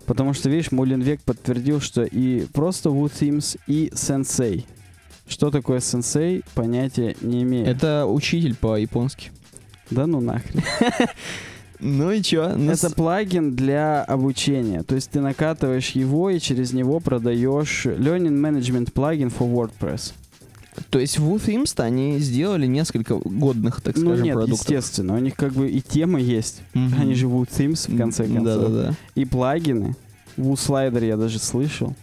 Потому что, видишь, Мулинвек подтвердил, что и просто WooThemes, и Sensei. Что такое Sensei, понятия не имею. Это учитель по-японски. Да ну нахрен. [laughs] Ну и чё? Это плагин для обучения. То есть ты накатываешь его и через него продаешь Learning Management плагин for WordPress. То есть в WooThemes они сделали несколько годных, так ну скажем, нет, продуктов. естественно, у них как бы и темы есть. Мгм. Они живут Themes, в конце концов. Да-да-да. И плагины. WooSlider я даже слышал.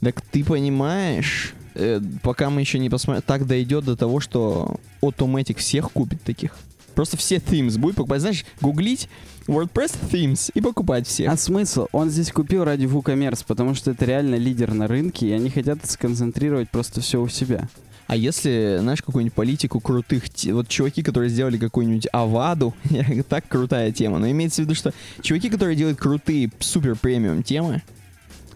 Так ты понимаешь, э, пока мы еще не посмотрим, так дойдет до того, что Automatic всех купит таких. Просто все themes будет покупать. Знаешь, гуглить WordPress themes и покупать всех. А смысл? Он здесь купил ради WooCommerce, потому что это реально лидер на рынке, и они хотят сконцентрировать просто все у себя. А если, знаешь, какую-нибудь политику крутых, вот чуваки, которые сделали какую-нибудь Аваду, [laughs] так крутая тема, но имеется в виду, что чуваки, которые делают крутые супер премиум темы,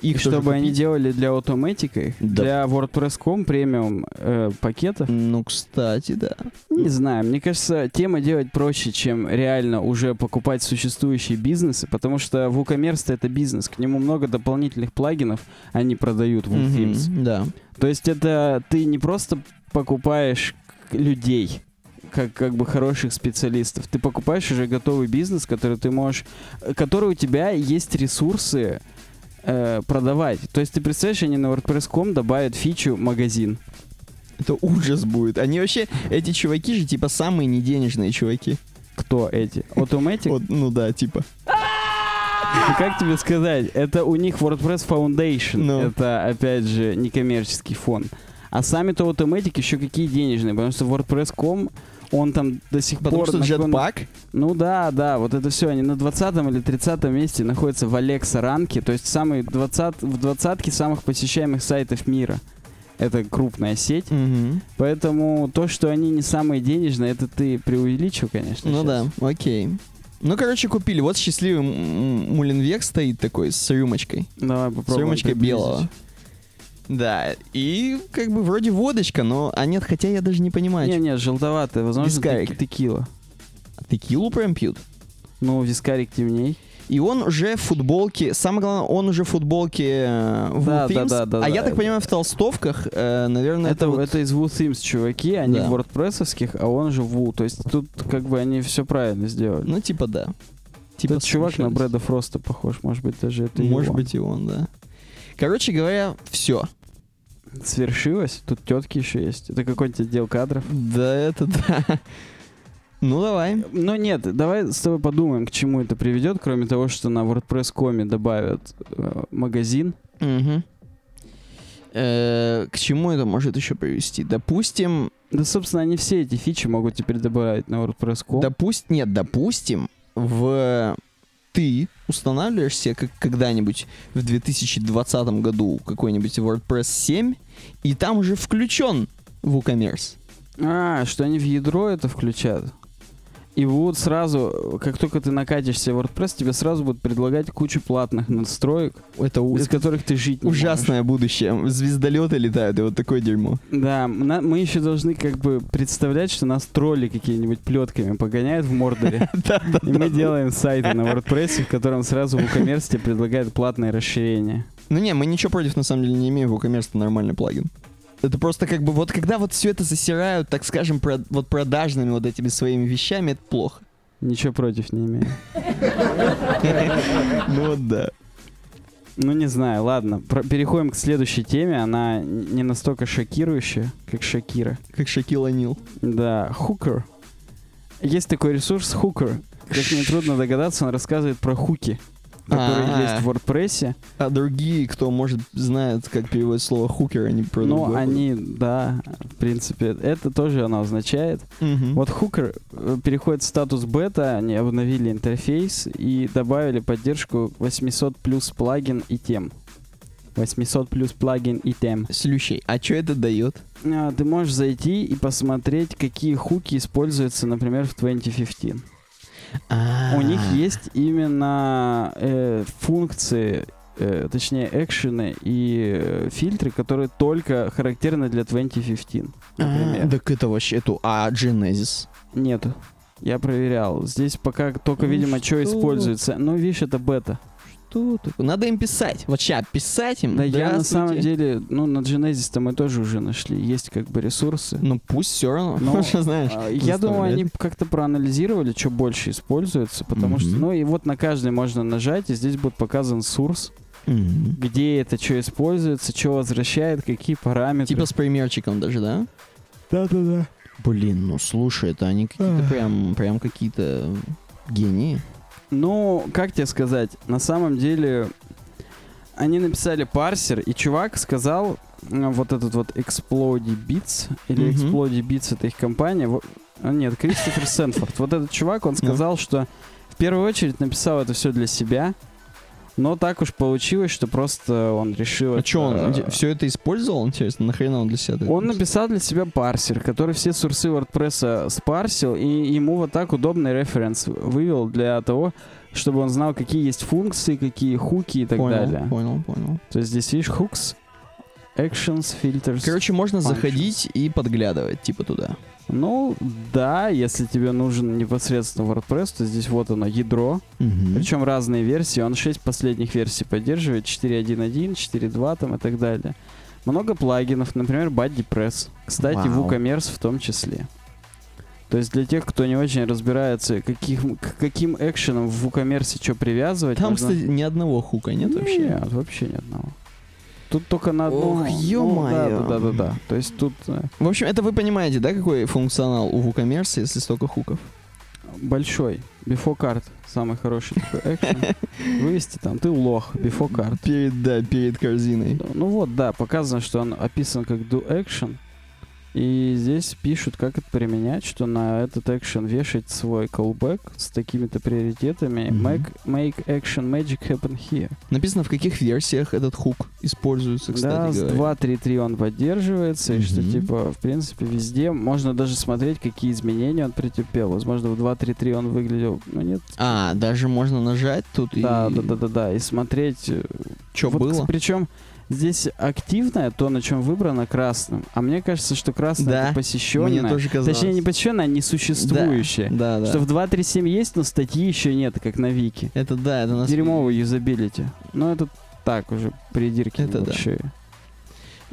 их чтобы они делали для Automatic, Да. для WordPress.com премиум э, пакетов, Ну, кстати, да. не знаю, мне кажется, тема делать проще, чем реально уже покупать существующие бизнесы, потому что WooCommerce это бизнес, к нему много дополнительных плагинов они продают в WooThemes. Мгм, Да. То есть это ты не просто покупаешь людей, как, как бы хороших специалистов. Ты покупаешь уже готовый бизнес, который ты можешь, э, который у тебя есть ресурсы э, продавать. То есть ты представляешь, они на WordPress.com добавят фичу магазин. Это ужас будет. Они вообще, эти чуваки же, типа, самые неденежные чуваки. Кто эти? Automatic? Вот, ну да, типа. Как тебе сказать? Это у них WordPress Foundation. Ну. Это, опять же, некоммерческий фонд. А сами-то Automatic еще какие денежные, потому что WordPress.com, он там до сих Потому пор... что на каком- джетпак. Ну да, да, вот это все, они на 20 или 30 месте находятся в Alexa ранке, то есть самый 20, в двадцатке самых посещаемых сайтов мира. Это крупная сеть, Мгм. поэтому то, что они не самые денежные, это ты преувеличил, конечно. Ну щас. да, окей. Ну, короче, купили. Вот счастливый м- м- Муленвек стоит такой с рюмочкой. Давай С попробуем. рюмочкой приблизить. белого. Да, и как бы вроде водочка, но... А нет, хотя я даже не понимаю. Не, не, желтоватая, возможно, Вискарик. тек- текила. Текилу прям пьют? Ну, вискарик темней. И он уже в футболке, самое главное, он уже в футболке э, в Да, Themes. да, да, да, а да. я так понимаю, в толстовках, э, наверное, Это, это, это, вот- из WooThemes чуваки, они Да. в WordPressовских, а он же в Woo. То есть тут как бы они все правильно сделали. Ну, типа, да. Типа Этот чувак на. Брэда Фроста похож, может быть, даже это и Может его. быть, и он, да. Короче говоря, все. Свершилось? Тут тетки еще есть. Это какой-нибудь отдел кадров. Да, это да. Ну, давай. Но нет, давай с тобой подумаем, к чему это приведет, кроме того, что на WordPress.com добавят э, магазин. Мгм. Э, К чему это может еще привести? Допустим, Да, собственно, они все эти фичи могут теперь добавить на WordPress.com. допустим, нет, допустим, в ты устанавливаешь себе как когда-нибудь в 2020 году какой-нибудь WordPress 7, и там уже включен WooCommerce. А, что они в ядро это включат. И вот сразу, как только ты накатишься в WordPress, тебе сразу будут предлагать кучу платных настроек, Это, у- без это которых ты жить не можешь. ужасное будущее. Звездолеты летают, и вот такое дерьмо. Да, на- мы еще должны как бы представлять, что нас тролли какие-нибудь плетками погоняют в Мордоре. [laughs] И мы делаем сайты на WordPress, в котором сразу в WooCommerce тебе предлагают платное расширение. Ну не, мы ничего против на самом деле не имеем, WooCommerce это нормальный плагин. Это просто как бы вот когда вот все это засирают, так скажем, про- вот продажными вот этими своими вещами, это плохо. Ничего против не имею. [laughs] Ну вот да. Ну, не знаю, ладно. Про- переходим к следующей теме. Она не настолько шокирующая, как Шакира. Как Шакил Анил. Да, Hooker. Есть такой ресурс Hooker. Как нетрудно догадаться, он рассказывает про хуки, которые А. есть в WordPress. А другие, кто, может, знает, как переводить слово хукер, они про Но другое. они, да, в принципе, это тоже оно означает. Мгм. Вот Hooker э, переходит в статус бета, они обновили интерфейс и добавили поддержку 800 плюс плагин и тем. 800 плюс плагин и тем. Слющий. А что это дает? А, Ты можешь зайти и посмотреть, какие хуки используются, например, в 2015. А. У них есть именно э, функции, э, точнее, экшены и э, фильтры, которые только характерны для 2015, например. А, Так это вообще эту. А Genesis? Нету. Я проверял. Здесь пока только, Ну видимо, что что? используется. Ну, видишь, это бета. Такое? Надо им писать. Вот сейчас писать им. Да я на самом деле, ну, на Genesis-то мы тоже уже нашли. Есть как бы ресурсы. Ну пусть все равно. Ну, Что [laughs] знаешь. А, Я думаю, они как-то проанализировали, что больше используется, потому что, ну и вот на каждый можно нажать, и здесь будет показан Мгм. где это, что используется, что возвращает, какие параметры. Типа с примерчиком даже, да? Да-да-да. Блин, ну слушай, это они какие-то прям, прям какие-то гении. Ну, как тебе сказать, на самом деле они написали парсер, и чувак сказал, вот этот вот Explody Beats, или Мгм. Explody Beats, это их компания, во- а, нет, Кристофер Сенфорд. Вот этот чувак, он сказал, что в первую очередь написал это все для себя, но так уж получилось, что просто он решил... А это- что, он все это использовал, интересно? Нахрена он для себя это Он написал? для себя парсер, который все сурсы WordPress спарсил, и ему вот так удобный референс вывел для того, чтобы он знал, какие есть функции, какие хуки и так понял, далее. Понял, понял. То есть здесь видишь hooks, actions, filters. Короче, можно Functions. заходить и подглядывать, типа туда. Ну, да, если тебе нужен непосредственно WordPress, то здесь вот оно, ядро. Мгм. Причем разные версии. Он 6 последних версий поддерживает, 4.1.1, 4.2 там и так далее. Много плагинов, например, BuddyPress. Кстати, Вау. WooCommerce в том числе. То есть для тех, кто не очень разбирается, каких, к каким экшенам в WooCommerce что привязывать. Там, можно- кстати, ни одного хука нет вообще. Нет, вообще ни одного. Тут только на одну... Ох, ну, ё-моё. да, да, да, да. То есть тут э, В общем, это вы понимаете, да, какой функционал у WooCommerce, если столько хуков? большой. Before card. Самый хороший такой экшен. [laughs] Вывести там, ты лох. Before card. Перед, да, перед корзиной. Ну вот, да, показано, что он описан как do action. И здесь пишут, как это применять, что на этот экшен вешать свой callback с такими-то приоритетами. Мгм. Make, make action magic happen here. Написано, в каких версиях этот хук используется, кстати да, с говоря. 2.3.3 он поддерживается, и что, типа, в принципе, везде можно даже смотреть, какие изменения он претерпел. Возможно, в 2.3.3 он выглядел, ну нет, А, даже можно нажать тут да, и... да, да, да, да, и смотреть, э, Что вот, было? Причем здесь активное, то, на чем выбрано красным. А мне кажется, что красное Да, это посещенное. Мне тоже казалось. Точнее, не посещенное, а несуществующее. Да, да. Что в 2.3.7 есть, но статьи еще нет, как на Вики. Это да, это нас... Дерьмовый юзабилити. Но это так уже придирки Это да. небольшие.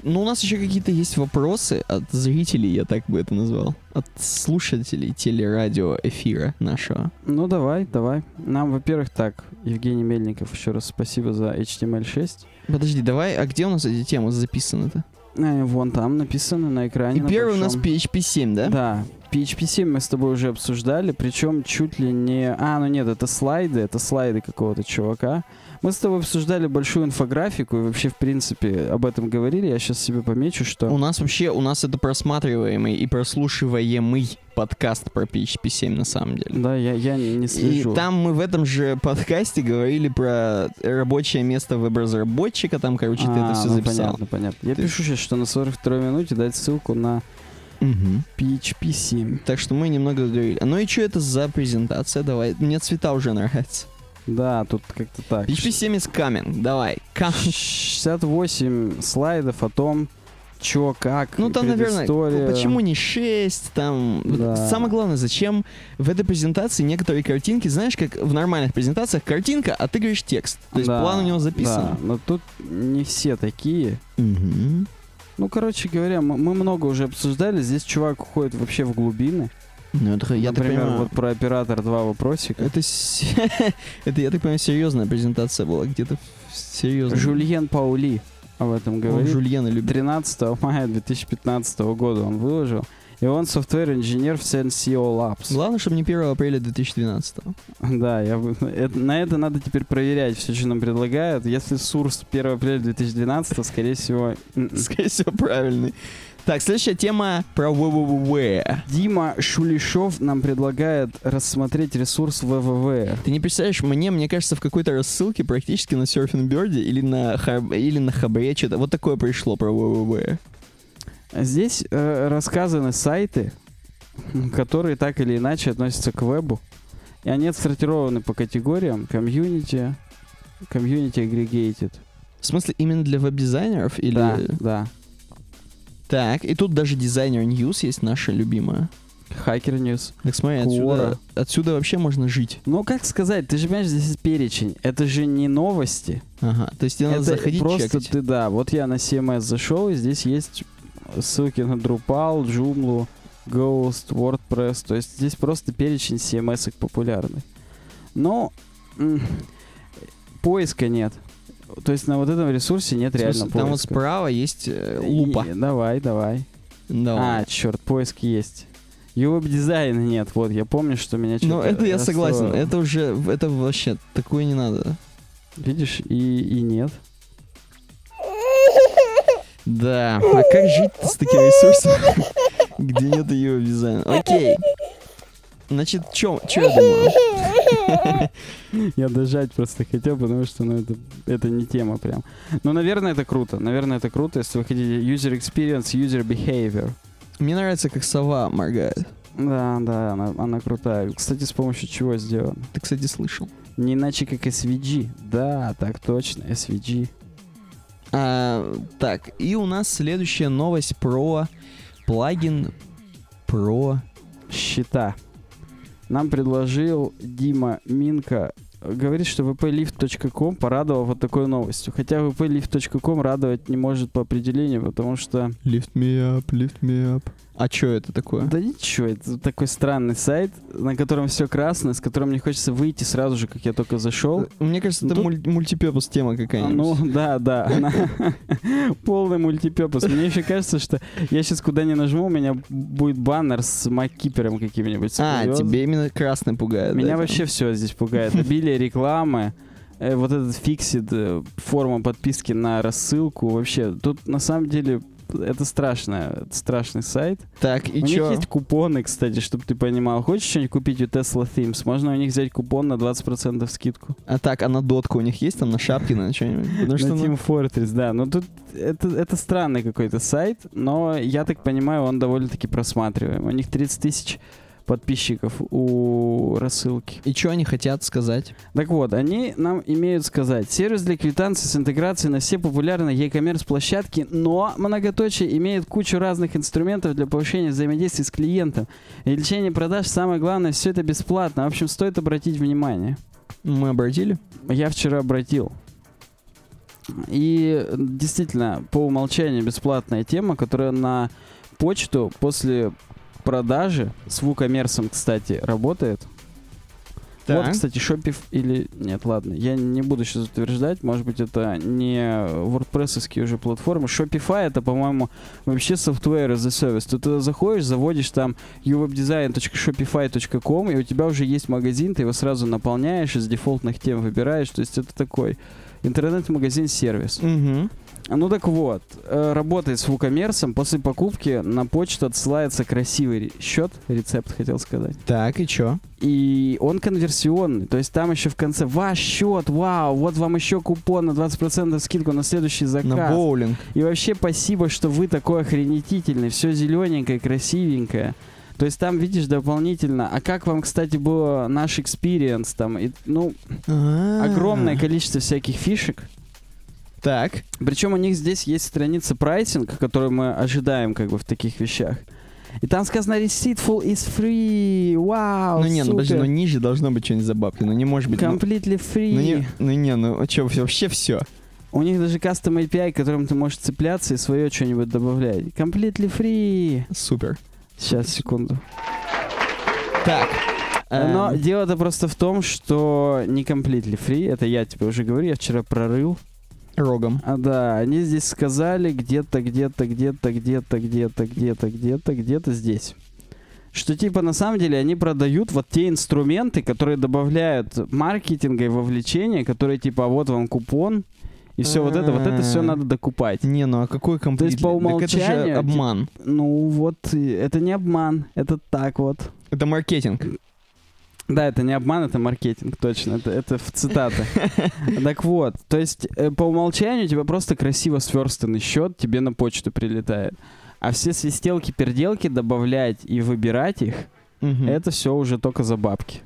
Ну, у нас еще какие-то есть вопросы от зрителей, я так бы это назвал. От слушателей телерадио эфира нашего. Ну давай, давай. Нам, во-первых, так, Евгений Мельников, еще раз спасибо за HTML6. Подожди, давай, а где у нас эти темы записаны-то? Э, вон там написано на экране. И на первый у нас большом. PHP 7, да? Да, PHP 7 мы с тобой уже обсуждали, причем чуть ли не... А, ну нет, это слайды, это слайды какого-то чувака. Мы с тобой обсуждали большую инфографику и вообще, в принципе, об этом говорили. Я сейчас себе помечу, что... У нас вообще, у нас это просматриваемый и прослушиваемый подкаст про PHP 7 на самом деле. Да, я, я не И слежу. там мы в этом же подкасте говорили про рабочее место веб-разработчика, там, короче, ты это А, все ну, записал. понятно, понятно. Я Ты- пишу сейчас, что на 42 минуте дать ссылку на Мгм. PHP 7. Так что мы немного говорили. Ну и что это за презентация? Давай. Мне цвета уже нравятся. Да, тут как-то так. PHP 7 is coming. Давай. Ка- 68 слайдов о том, чё, как, Ну там, наверное, почему не 6, там... Да. Самое главное, зачем в этой презентации некоторые картинки, знаешь, как в нормальных презентациях, картинка, а ты говоришь текст. То есть Да, план у него Да, записан. но тут не все такие. Мгм. Ну, короче говоря, мы, мы много уже обсуждали. Здесь чувак уходит вообще в глубины. Ну, это, я так Например, понимаю, вот про оператор два вопросика. это, [laughs] это, я так понимаю, серьезная презентация была, где-то серьезно. Жульен Паули об этом говорит. Жульена любит. 13 мая 2015 года он выложил. И он софтвер-инженер в Senseo Labs. Главное, чтобы не 1 апреля 2012. Да, я, это- на это надо теперь проверять все, что нам предлагают. Если Сурс 1 апреля 2012, скорее всего... Скорее всего, правильный. Так, следующая тема про ВВВ. Дима Шулишов нам предлагает рассмотреть ресурс ВВВ. Ты не представляешь, мне, мне кажется, в какой-то рассылке практически на Surfing Bird или на, Хаб- или на Хабре что-то вот такое пришло про ВВВ. Здесь э, рассказаны сайты, которые так или иначе относятся к вебу. И они отсортированы по категориям комьюнити, комьюнити aggregated. В смысле, именно для веб-дизайнеров? Или... Да, да. Так, и тут даже дизайнер News есть наша любимая. Hacker News. Так смотри, отсюда, отсюда вообще можно жить. Ну, как сказать, ты же понимаешь, здесь есть перечень. Это же не новости. Ага, то есть тебе надо заходить просто чекать. ты, да. Вот я на CMS зашел, и здесь есть ссылки на Drupal, Joomla, Ghost, WordPress. То есть здесь просто перечень CMS популярных. Но м, поиска нет. То есть на вот этом ресурсе нет смысле, реально Там вот поиска. справа есть э, лупа. И- давай, давай. Да. А, черт, поиск есть. UWeb дизайна нет, вот, я помню, что меня что-то Ну, это я согласен. Это уже, это вообще, такое не надо. Видишь, и, и нет. Да. А как жить с таким ресурсом, [laughs] где нет ее дизайна? Окей. Значит, чё, чё я думаю? [laughs] Я дожать просто хотел, потому что, ну, это, это не тема прям. Ну, наверное, это круто. Наверное, это круто, если вы хотите user experience, user behavior. Мне нравится, как сова моргает. Да, да, она, она крутая. Кстати, с помощью чего сделана? Ты, кстати, слышал. Не иначе, как SVG. Да, так точно, SVG. А, так, и у нас следующая новость про плагин про... Счета. Нам предложил Дима Минка. Говорит, что vplift.com порадовал вот такой новостью. Хотя vplift.com радовать не может по определению, потому что... Lift me up, lift me up. А чё это такое? Да ничего, это такой странный сайт, на котором все красное, с которым мне хочется выйти сразу же, как я только зашел. Мне кажется, Ну, это тут- муль- мультипепус тема А, какая-нибудь. Ну, да, да. она- [laughs] Полный мультипепус. Мне еще кажется, что я сейчас куда не нажму, у меня будет баннер с маккипером каким-нибудь. а, тебе именно красный пугает. Меня да, вообще все здесь пугает. Обилие рекламы, э, вот этот фиксит, э, форма подписки на рассылку. Вообще, тут на самом деле это страшно, это страшный сайт. Так, и у чё? них есть купоны, кстати, чтобы ты понимал. Хочешь что-нибудь купить у Tesla Themes? Можно у них взять купон на 20% скидку. А так, а на дотку у них есть там на шапке, на что-нибудь? [laughs] На ну, Team Fortress, да. Но тут это, это странный какой-то сайт, но я так понимаю, он довольно-таки просматриваем. У них 30 тысяч подписчиков у рассылки. И что они хотят сказать? Так вот, они нам имеют сказать, сервис для квитанции с интеграцией на все популярные e-commerce площадки, но многоточие имеет кучу разных инструментов для повышения взаимодействия с клиентом. Увеличение продаж, самое главное, все это бесплатно. В общем, стоит обратить внимание. Мы обратили? Я вчера обратил. И действительно, по умолчанию бесплатная тема, которая на почту после продажи с WooCommerce, кстати, работает. Вот, Так. кстати, Shopify или... Нет, ладно, я не буду сейчас утверждать, может быть, это не wordpress уже платформы. Shopify это, по-моему, вообще software as a service. Ты туда заходишь, заводишь там uwebdesign.shopify.com, и у тебя уже есть магазин, ты его сразу наполняешь, из дефолтных тем выбираешь, то есть это такой интернет-магазин-сервис. Угу. Ну так вот, э, работает с WooCommerce, после покупки на почту отсылается красивый счет, рецепт хотел сказать. Так, и чё? И он конверсионный. То есть там еще в конце ваш счет, вау, вот вам еще купон на 20% скидку на следующий заказ. На боулинг. И вообще спасибо, что вы такой охренетительный, все зелененькое, красивенькое. То есть там видишь дополнительно. А как вам, кстати, было наш experience там? И, ну, огромное количество всяких фишек. Так. Причем у них здесь есть страница прайсинг, которую мы ожидаем как бы в таких вещах. И там сказано Receiptful is free. Вау, ну не, ну подожди, ну ниже должно быть что-нибудь за бабки. Ну не может быть. Ну, Completely free. ну не, ну не, ну что, вообще все. У них даже кастом API, к которым ты можешь цепляться и свое что-нибудь добавлять. Completely free. Супер. Сейчас, секунду. Так. Но эм, дело-то просто в том, что не completely free, это я тебе уже говорю, я вчера прорыл. Рогом. А да, они здесь сказали где-то, где-то, где-то, где-то, где-то, где-то, где-то, где-то здесь. Что типа на самом деле они продают вот те инструменты, которые добавляют маркетинга и вовлечения, которые типа а вот вам купон, и все вот это, вот это все надо докупать. Не, ну а какой комплект? есть по это же умолчанию, обман. Ну вот, это не обман, это так вот. Это маркетинг. Да, это не обман, это маркетинг, точно. Это, это в цитаты. [laughs] Так вот, то есть э, по умолчанию у тебя просто красиво сверстанный счет тебе на почту прилетает. А все свистелки, перделки добавлять и выбирать их, это все уже только за бабки.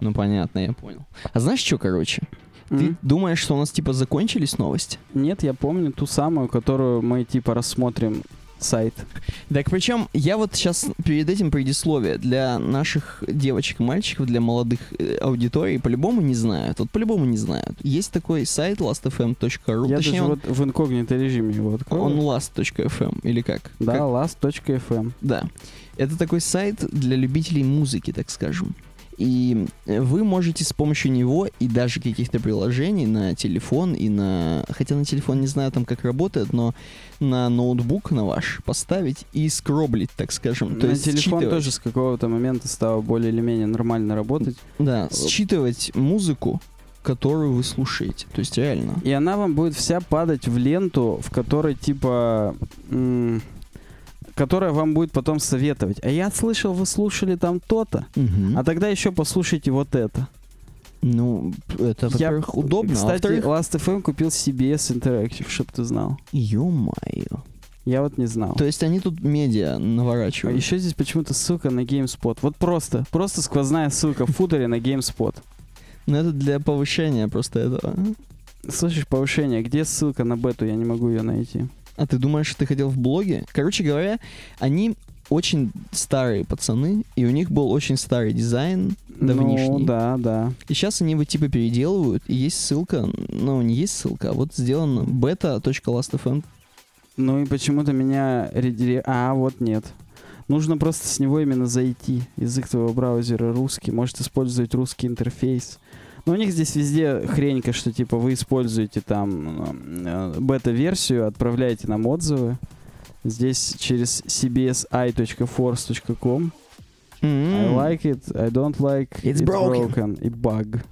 Ну понятно, я понял. А знаешь что, короче? Ты М? думаешь, что у нас типа закончились новости? Нет, я помню ту самую, которую мы типа рассмотрим сайт. Так причем я вот сейчас перед этим предисловие для наших девочек и мальчиков, для молодых э, аудиторий по-любому не знают. Вот по-любому не знают. Есть такой сайт lastfm.ru, я точнее даже он, вот в инкогнито режиме его открою. он last.fm или как? Да, Как? last.fm. Да. Это такой сайт для любителей музыки, так скажем. И вы можете с помощью него и даже каких-то приложений на телефон и на... Хотя на телефон не знаю там как работает, но на ноутбук на ваш поставить и скроблить, так скажем. На То есть телефон считывать- тоже с какого-то момента стало более или менее нормально работать. Да, считывать музыку, которую вы слушаете. То есть реально. И она вам будет вся падать в ленту, в которой типа... м, которая вам будет потом советовать. А я слышал, вы слушали там то-то. Мгм. А тогда еще послушайте вот это. Ну, это, Я, удобно. а Кстати, во-вторых, Last.fm купил CBS Interactive, чтоб ты знал. ё-моё. Я вот не знал. То есть они тут медиа А наворачивают. еще здесь почему-то ссылка на GameSpot. Вот просто, просто сквозная ссылка в футере на GameSpot. Ну, это для повышения просто этого. Слышишь, повышение, где ссылка на бету? Я не могу ее найти. А ты думаешь, что ты хотел в блоге? Короче говоря, они очень старые пацаны, и у них был очень старый дизайн давнишний. Ну, да, да. И сейчас они его типа переделывают, и есть ссылка, ну, не есть ссылка, а вот сделано beta.lastfm. Ну и почему-то меня редире... А, вот нет. Нужно просто с него именно зайти. Язык твоего браузера русский. Может использовать русский интерфейс. Но у них здесь везде хренька, что типа вы используете там э, бета-версию, отправляете нам отзывы. Здесь через cbsi.force.com I like it, I don't like М-м. It's broken. и баг.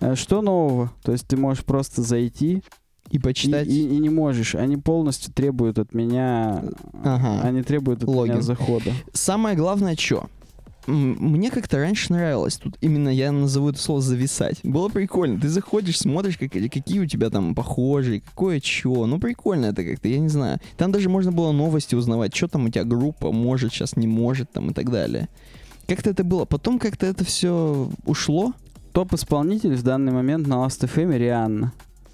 Э, Что нового? То есть ты можешь просто зайти И и, почитать. и- и не можешь. Они полностью требуют от меня... Ага. Они требуют от Логин. меня захода. Самое главное, что? Мне как-то раньше нравилось тут именно я назову это слово зависать. Было прикольно. Ты заходишь, смотришь, как, какие у тебя там похожие, какое чё. Ну, прикольно это как-то, я не знаю. Там даже можно было новости узнавать, что там у тебя группа может, сейчас не может, там и так далее. Как-то это было. Потом как-то это все ушло. Топ-исполнитель в данный момент на Last.fm Рианна.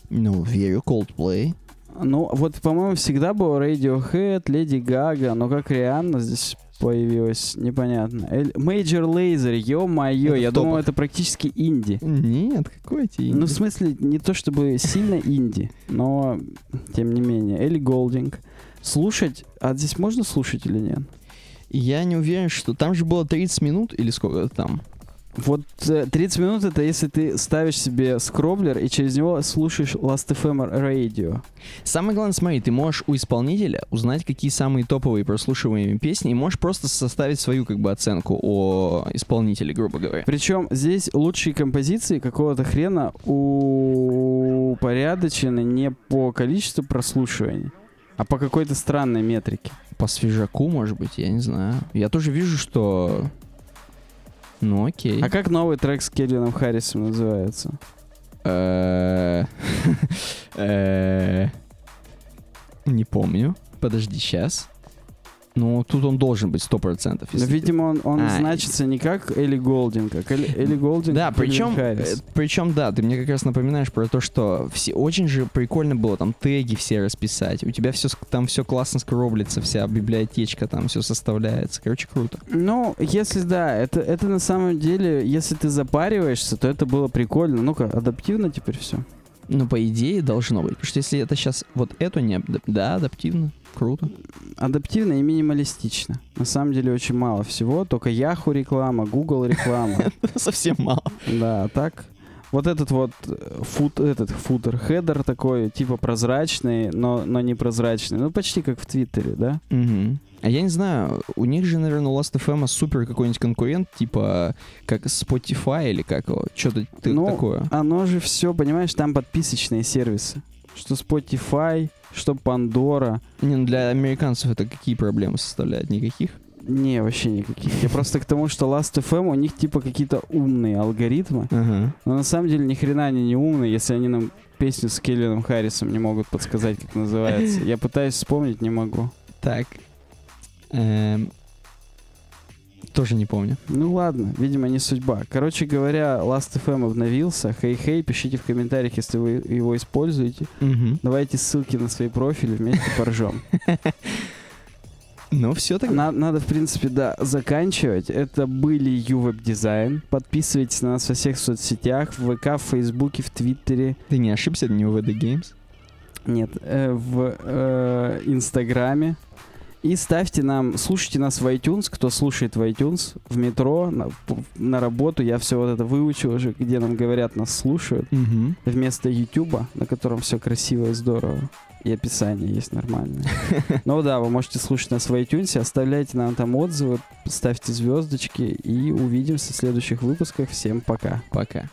Ну, верю, Coldplay. Ну, вот, по-моему, всегда был Radiohead, Леди Гага, но как Рианна здесь появилась, непонятно. Major Lazer, ё-моё, я думал, это практически инди. Нет, какой тебе? Ну, в смысле, не то чтобы сильно инди, но тем не менее. Элли Голдинг. Слушать, а здесь можно слушать или нет? Я не уверен, что... Там же было 30 минут или сколько там? Вот э, 30 минут это если ты ставишь себе скроблер и через него слушаешь Last.fm Radio. Самое главное, смотри, ты можешь у исполнителя узнать, какие самые топовые прослушиваемые песни, и можешь просто составить свою как бы оценку о исполнителе, грубо говоря. Причем здесь лучшие композиции какого-то хрена упорядочены не по количеству прослушиваний, а по какой-то странной метрике. По свежаку, может быть, я не знаю. Я тоже вижу, что... Ну, окей. А как новый трек с Келвином Харрисом называется? Э, [laughs] э, Не помню. Подожди, сейчас. Ну, тут он должен быть 100%. Ну, если ты- видимо, он, он А, значится не как Элли Голдинг, а как Элли, Элли Голдинг Да, причем, причем, да, ты мне как раз напоминаешь про то, что все очень же прикольно было там теги все расписать. У тебя все там все классно скроблится, вся библиотечка там все составляется. Короче, круто. Ну, если да, это, это на самом деле, если ты запариваешься, то это было прикольно. Ну-ка, адаптивно теперь все. Ну, по идее, должно быть. Потому что если это сейчас вот это не... Да, адаптивно. Круто. Адаптивно и минималистично. На самом деле очень мало всего, только Yahoo реклама, Google реклама. [laughs] Совсем мало. Да, а так. Вот этот вот э, фут, этот футер, хедер такой, типа прозрачный, но, но не прозрачный. Ну, почти как в Твиттере, да? Мгм. А я не знаю, у них же, наверное, у Last.fm супер какой-нибудь конкурент, типа как Spotify или как его, что-то Ну, такое. Оно же все, понимаешь, там подписочные сервисы. Что Spotify, что Pandora. Не, ну для американцев это какие проблемы составляют? Никаких? Не, вообще никаких. Я просто к тому, что Last.fm у них типа какие-то умные алгоритмы. Ага. Но на самом деле ни хрена они не умные, если они нам песню с Келлином Харрисом не могут подсказать, как называется. [laughs] Я пытаюсь вспомнить, не могу. Так. Эм, Тоже не помню. Ну ладно, видимо, не судьба. Короче говоря, Last.fm обновился. Хей-хей, пишите в комментариях, если вы его используете. Давайте ссылки на свои профили, вместе поржем. [laughs] Ну, все так. На- надо, в принципе, да, заканчивать. Это были UWeb Design. Подписывайтесь на нас во всех соцсетях, в ВК, в Фейсбуке, в Твиттере. Ты не ошибся, это не VD Games. Нет, э, в э, Инстаграме. И ставьте нам, слушайте нас в iTunes, кто слушает в iTunes, в метро, на, на работу. Я все вот это выучил уже, где нам говорят, нас слушают. Мгм. Вместо YouTube, на котором все красиво и здорово. И описание есть нормальное. [laughs] Ну да, вы можете слушать нас в iTunes, оставляйте нам там отзывы, ставьте звездочки и увидимся в следующих выпусках. Всем пока. Пока.